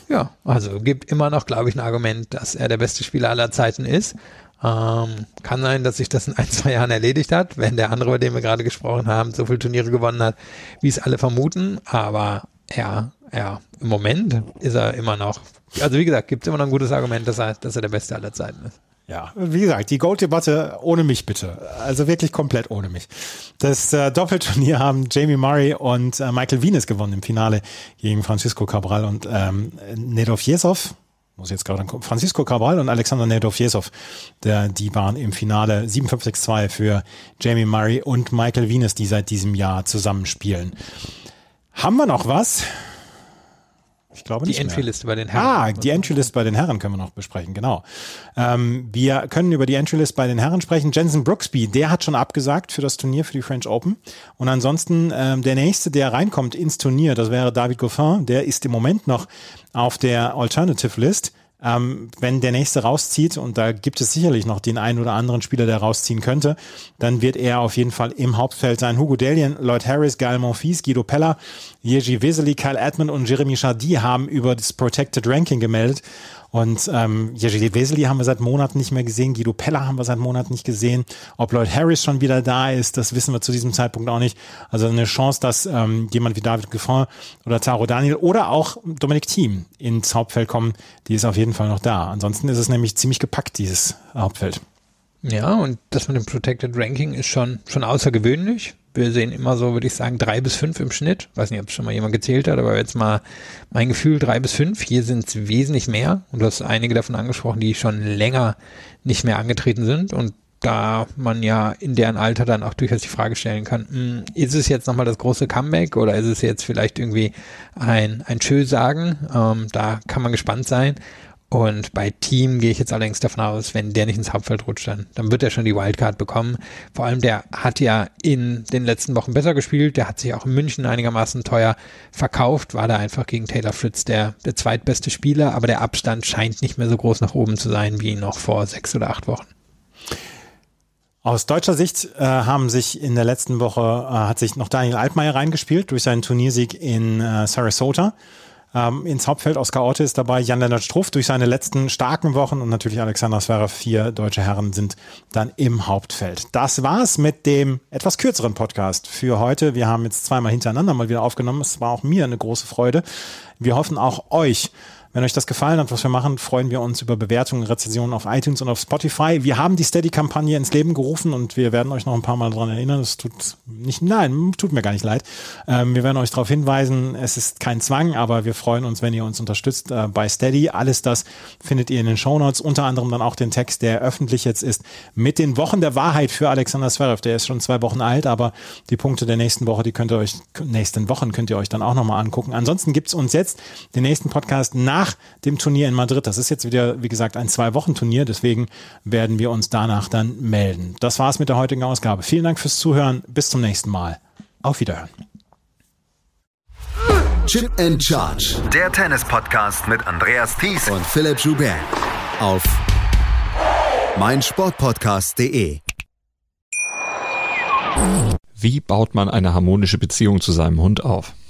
Ja, also gibt immer noch, glaube ich, ein Argument, dass er der beste Spieler aller Zeiten ist. Ähm, kann sein, dass sich das in ein, zwei Jahren erledigt hat, wenn der andere, über den wir gerade gesprochen haben, so viele Turniere gewonnen hat, wie es alle vermuten. Aber ja, ja, im Moment ist er immer noch. Also wie gesagt, gibt es immer noch ein gutes Argument, dass er, dass er der Beste aller Zeiten ist. Ja, wie gesagt, die Gold-Debatte ohne mich bitte. Also wirklich komplett ohne mich. Das äh, Doppelturnier haben Jamie Murray und äh, Michael Venus gewonnen im Finale gegen Francisco Cabral und ähm, Nedovjesov muss jetzt gerade angucken, Francisco Cabral und Alexander Nedovjesov, der, die waren im Finale 7-5-6-2 für Jamie Murray und Michael Venus, die seit diesem Jahr zusammenspielen. Haben wir noch was? Ich glaube Die nicht mehr. Entry-Liste bei den Herren. Ah, die Entry-List bei den Herren können wir noch besprechen, genau. Ähm, wir können über die Entry-List bei den Herren sprechen. Jensen Brooksby, der hat schon abgesagt für das Turnier, für die French Open. Und ansonsten ähm, der nächste, der reinkommt ins Turnier, das wäre David Goffin. Der ist im Moment noch auf der Alternative-List. Ähm, wenn der nächste rauszieht, und da gibt es sicherlich noch den einen oder anderen Spieler, der rausziehen könnte, dann wird er auf jeden Fall im Hauptfeld sein. Hugo Delian, Lloyd Harris, Gael Monfils, Guido Pella, Jerzy Vesely, Kyle Edmund und Jeremy Chardy haben über das Protected Ranking gemeldet. Und ähm, Jerzy Vesely haben wir seit Monaten nicht mehr gesehen. Guido Pella haben wir seit Monaten nicht gesehen. Ob Lloyd Harris schon wieder da ist, das wissen wir zu diesem Zeitpunkt auch nicht. Also eine Chance, dass ähm, jemand wie David Goffin oder Taro Daniel oder auch Dominik Thiem ins Hauptfeld kommen, die ist auf jeden Fall noch da. Ansonsten ist es nämlich ziemlich gepackt, dieses Hauptfeld. Ja, und das mit dem Protected Ranking ist schon, schon außergewöhnlich. Wir sehen immer so, würde ich sagen, drei bis fünf im Schnitt. Weiß nicht, ob es schon mal jemand gezählt hat, aber jetzt mal mein Gefühl, drei bis fünf. Hier sind es wesentlich mehr. Und du hast einige davon angesprochen, die schon länger nicht mehr angetreten sind. Und da man ja in deren Alter dann auch durchaus die Frage stellen kann, mh, ist es jetzt nochmal das große Comeback oder ist es jetzt vielleicht irgendwie ein, ein Tschö-Sagen? Ähm, da kann man gespannt sein. Und bei Team gehe ich jetzt allerdings davon aus, wenn der nicht ins Hauptfeld rutscht, dann, dann wird er schon die Wildcard bekommen. Vor allem der hat ja in den letzten Wochen besser gespielt. Der hat sich auch in München einigermaßen teuer verkauft. War da einfach gegen Taylor Fritz der, der zweitbeste Spieler. Aber der Abstand scheint nicht mehr so groß nach oben zu sein wie noch vor sechs oder acht Wochen. Aus deutscher Sicht äh, haben sich in der letzten Woche, äh, hat sich noch Daniel Altmaier reingespielt durch seinen Turniersieg in äh, Sarasota. Ähm, ins Hauptfeld Oskar Orte ist dabei, Jan-Lennart Struff durch seine letzten starken Wochen und natürlich Alexander Zverev, vier deutsche Herren sind dann im Hauptfeld. Das war's mit dem etwas kürzeren Podcast für heute. Wir haben jetzt zweimal hintereinander mal wieder aufgenommen. Es war auch mir eine große Freude. Wir hoffen auch euch wenn euch das gefallen hat, was wir machen, freuen wir uns über Bewertungen, Rezensionen auf iTunes und auf Spotify. Wir haben die Steady-Kampagne ins Leben gerufen und wir werden euch noch ein paar Mal daran erinnern. Es tut nicht, nein, tut mir gar nicht leid. Ähm, wir werden euch darauf hinweisen. Es ist kein Zwang, aber wir freuen uns, wenn ihr uns unterstützt äh, bei Steady. Alles das findet ihr in den Shownotes, unter anderem dann auch den Text, der öffentlich jetzt ist, mit den Wochen der Wahrheit für Alexander Zverev. Der ist schon zwei Wochen alt, aber die Punkte der nächsten Woche, die könnt ihr euch, nächsten Wochen könnt ihr euch dann auch nochmal angucken. Ansonsten gibt's uns jetzt den nächsten Podcast nach dem Turnier in Madrid. Das ist jetzt wieder, wie gesagt, ein Zwei-Wochen-Turnier, deswegen werden wir uns danach dann melden. Das war's mit der heutigen Ausgabe. Vielen Dank fürs Zuhören. Bis zum nächsten Mal. Auf Wiederhören. Chip and Charge. Der Tennis-Podcast mit Andreas Thies und Philipp Joubert. Auf meinsportpodcast.de. Wie baut man eine harmonische Beziehung zu seinem Hund auf?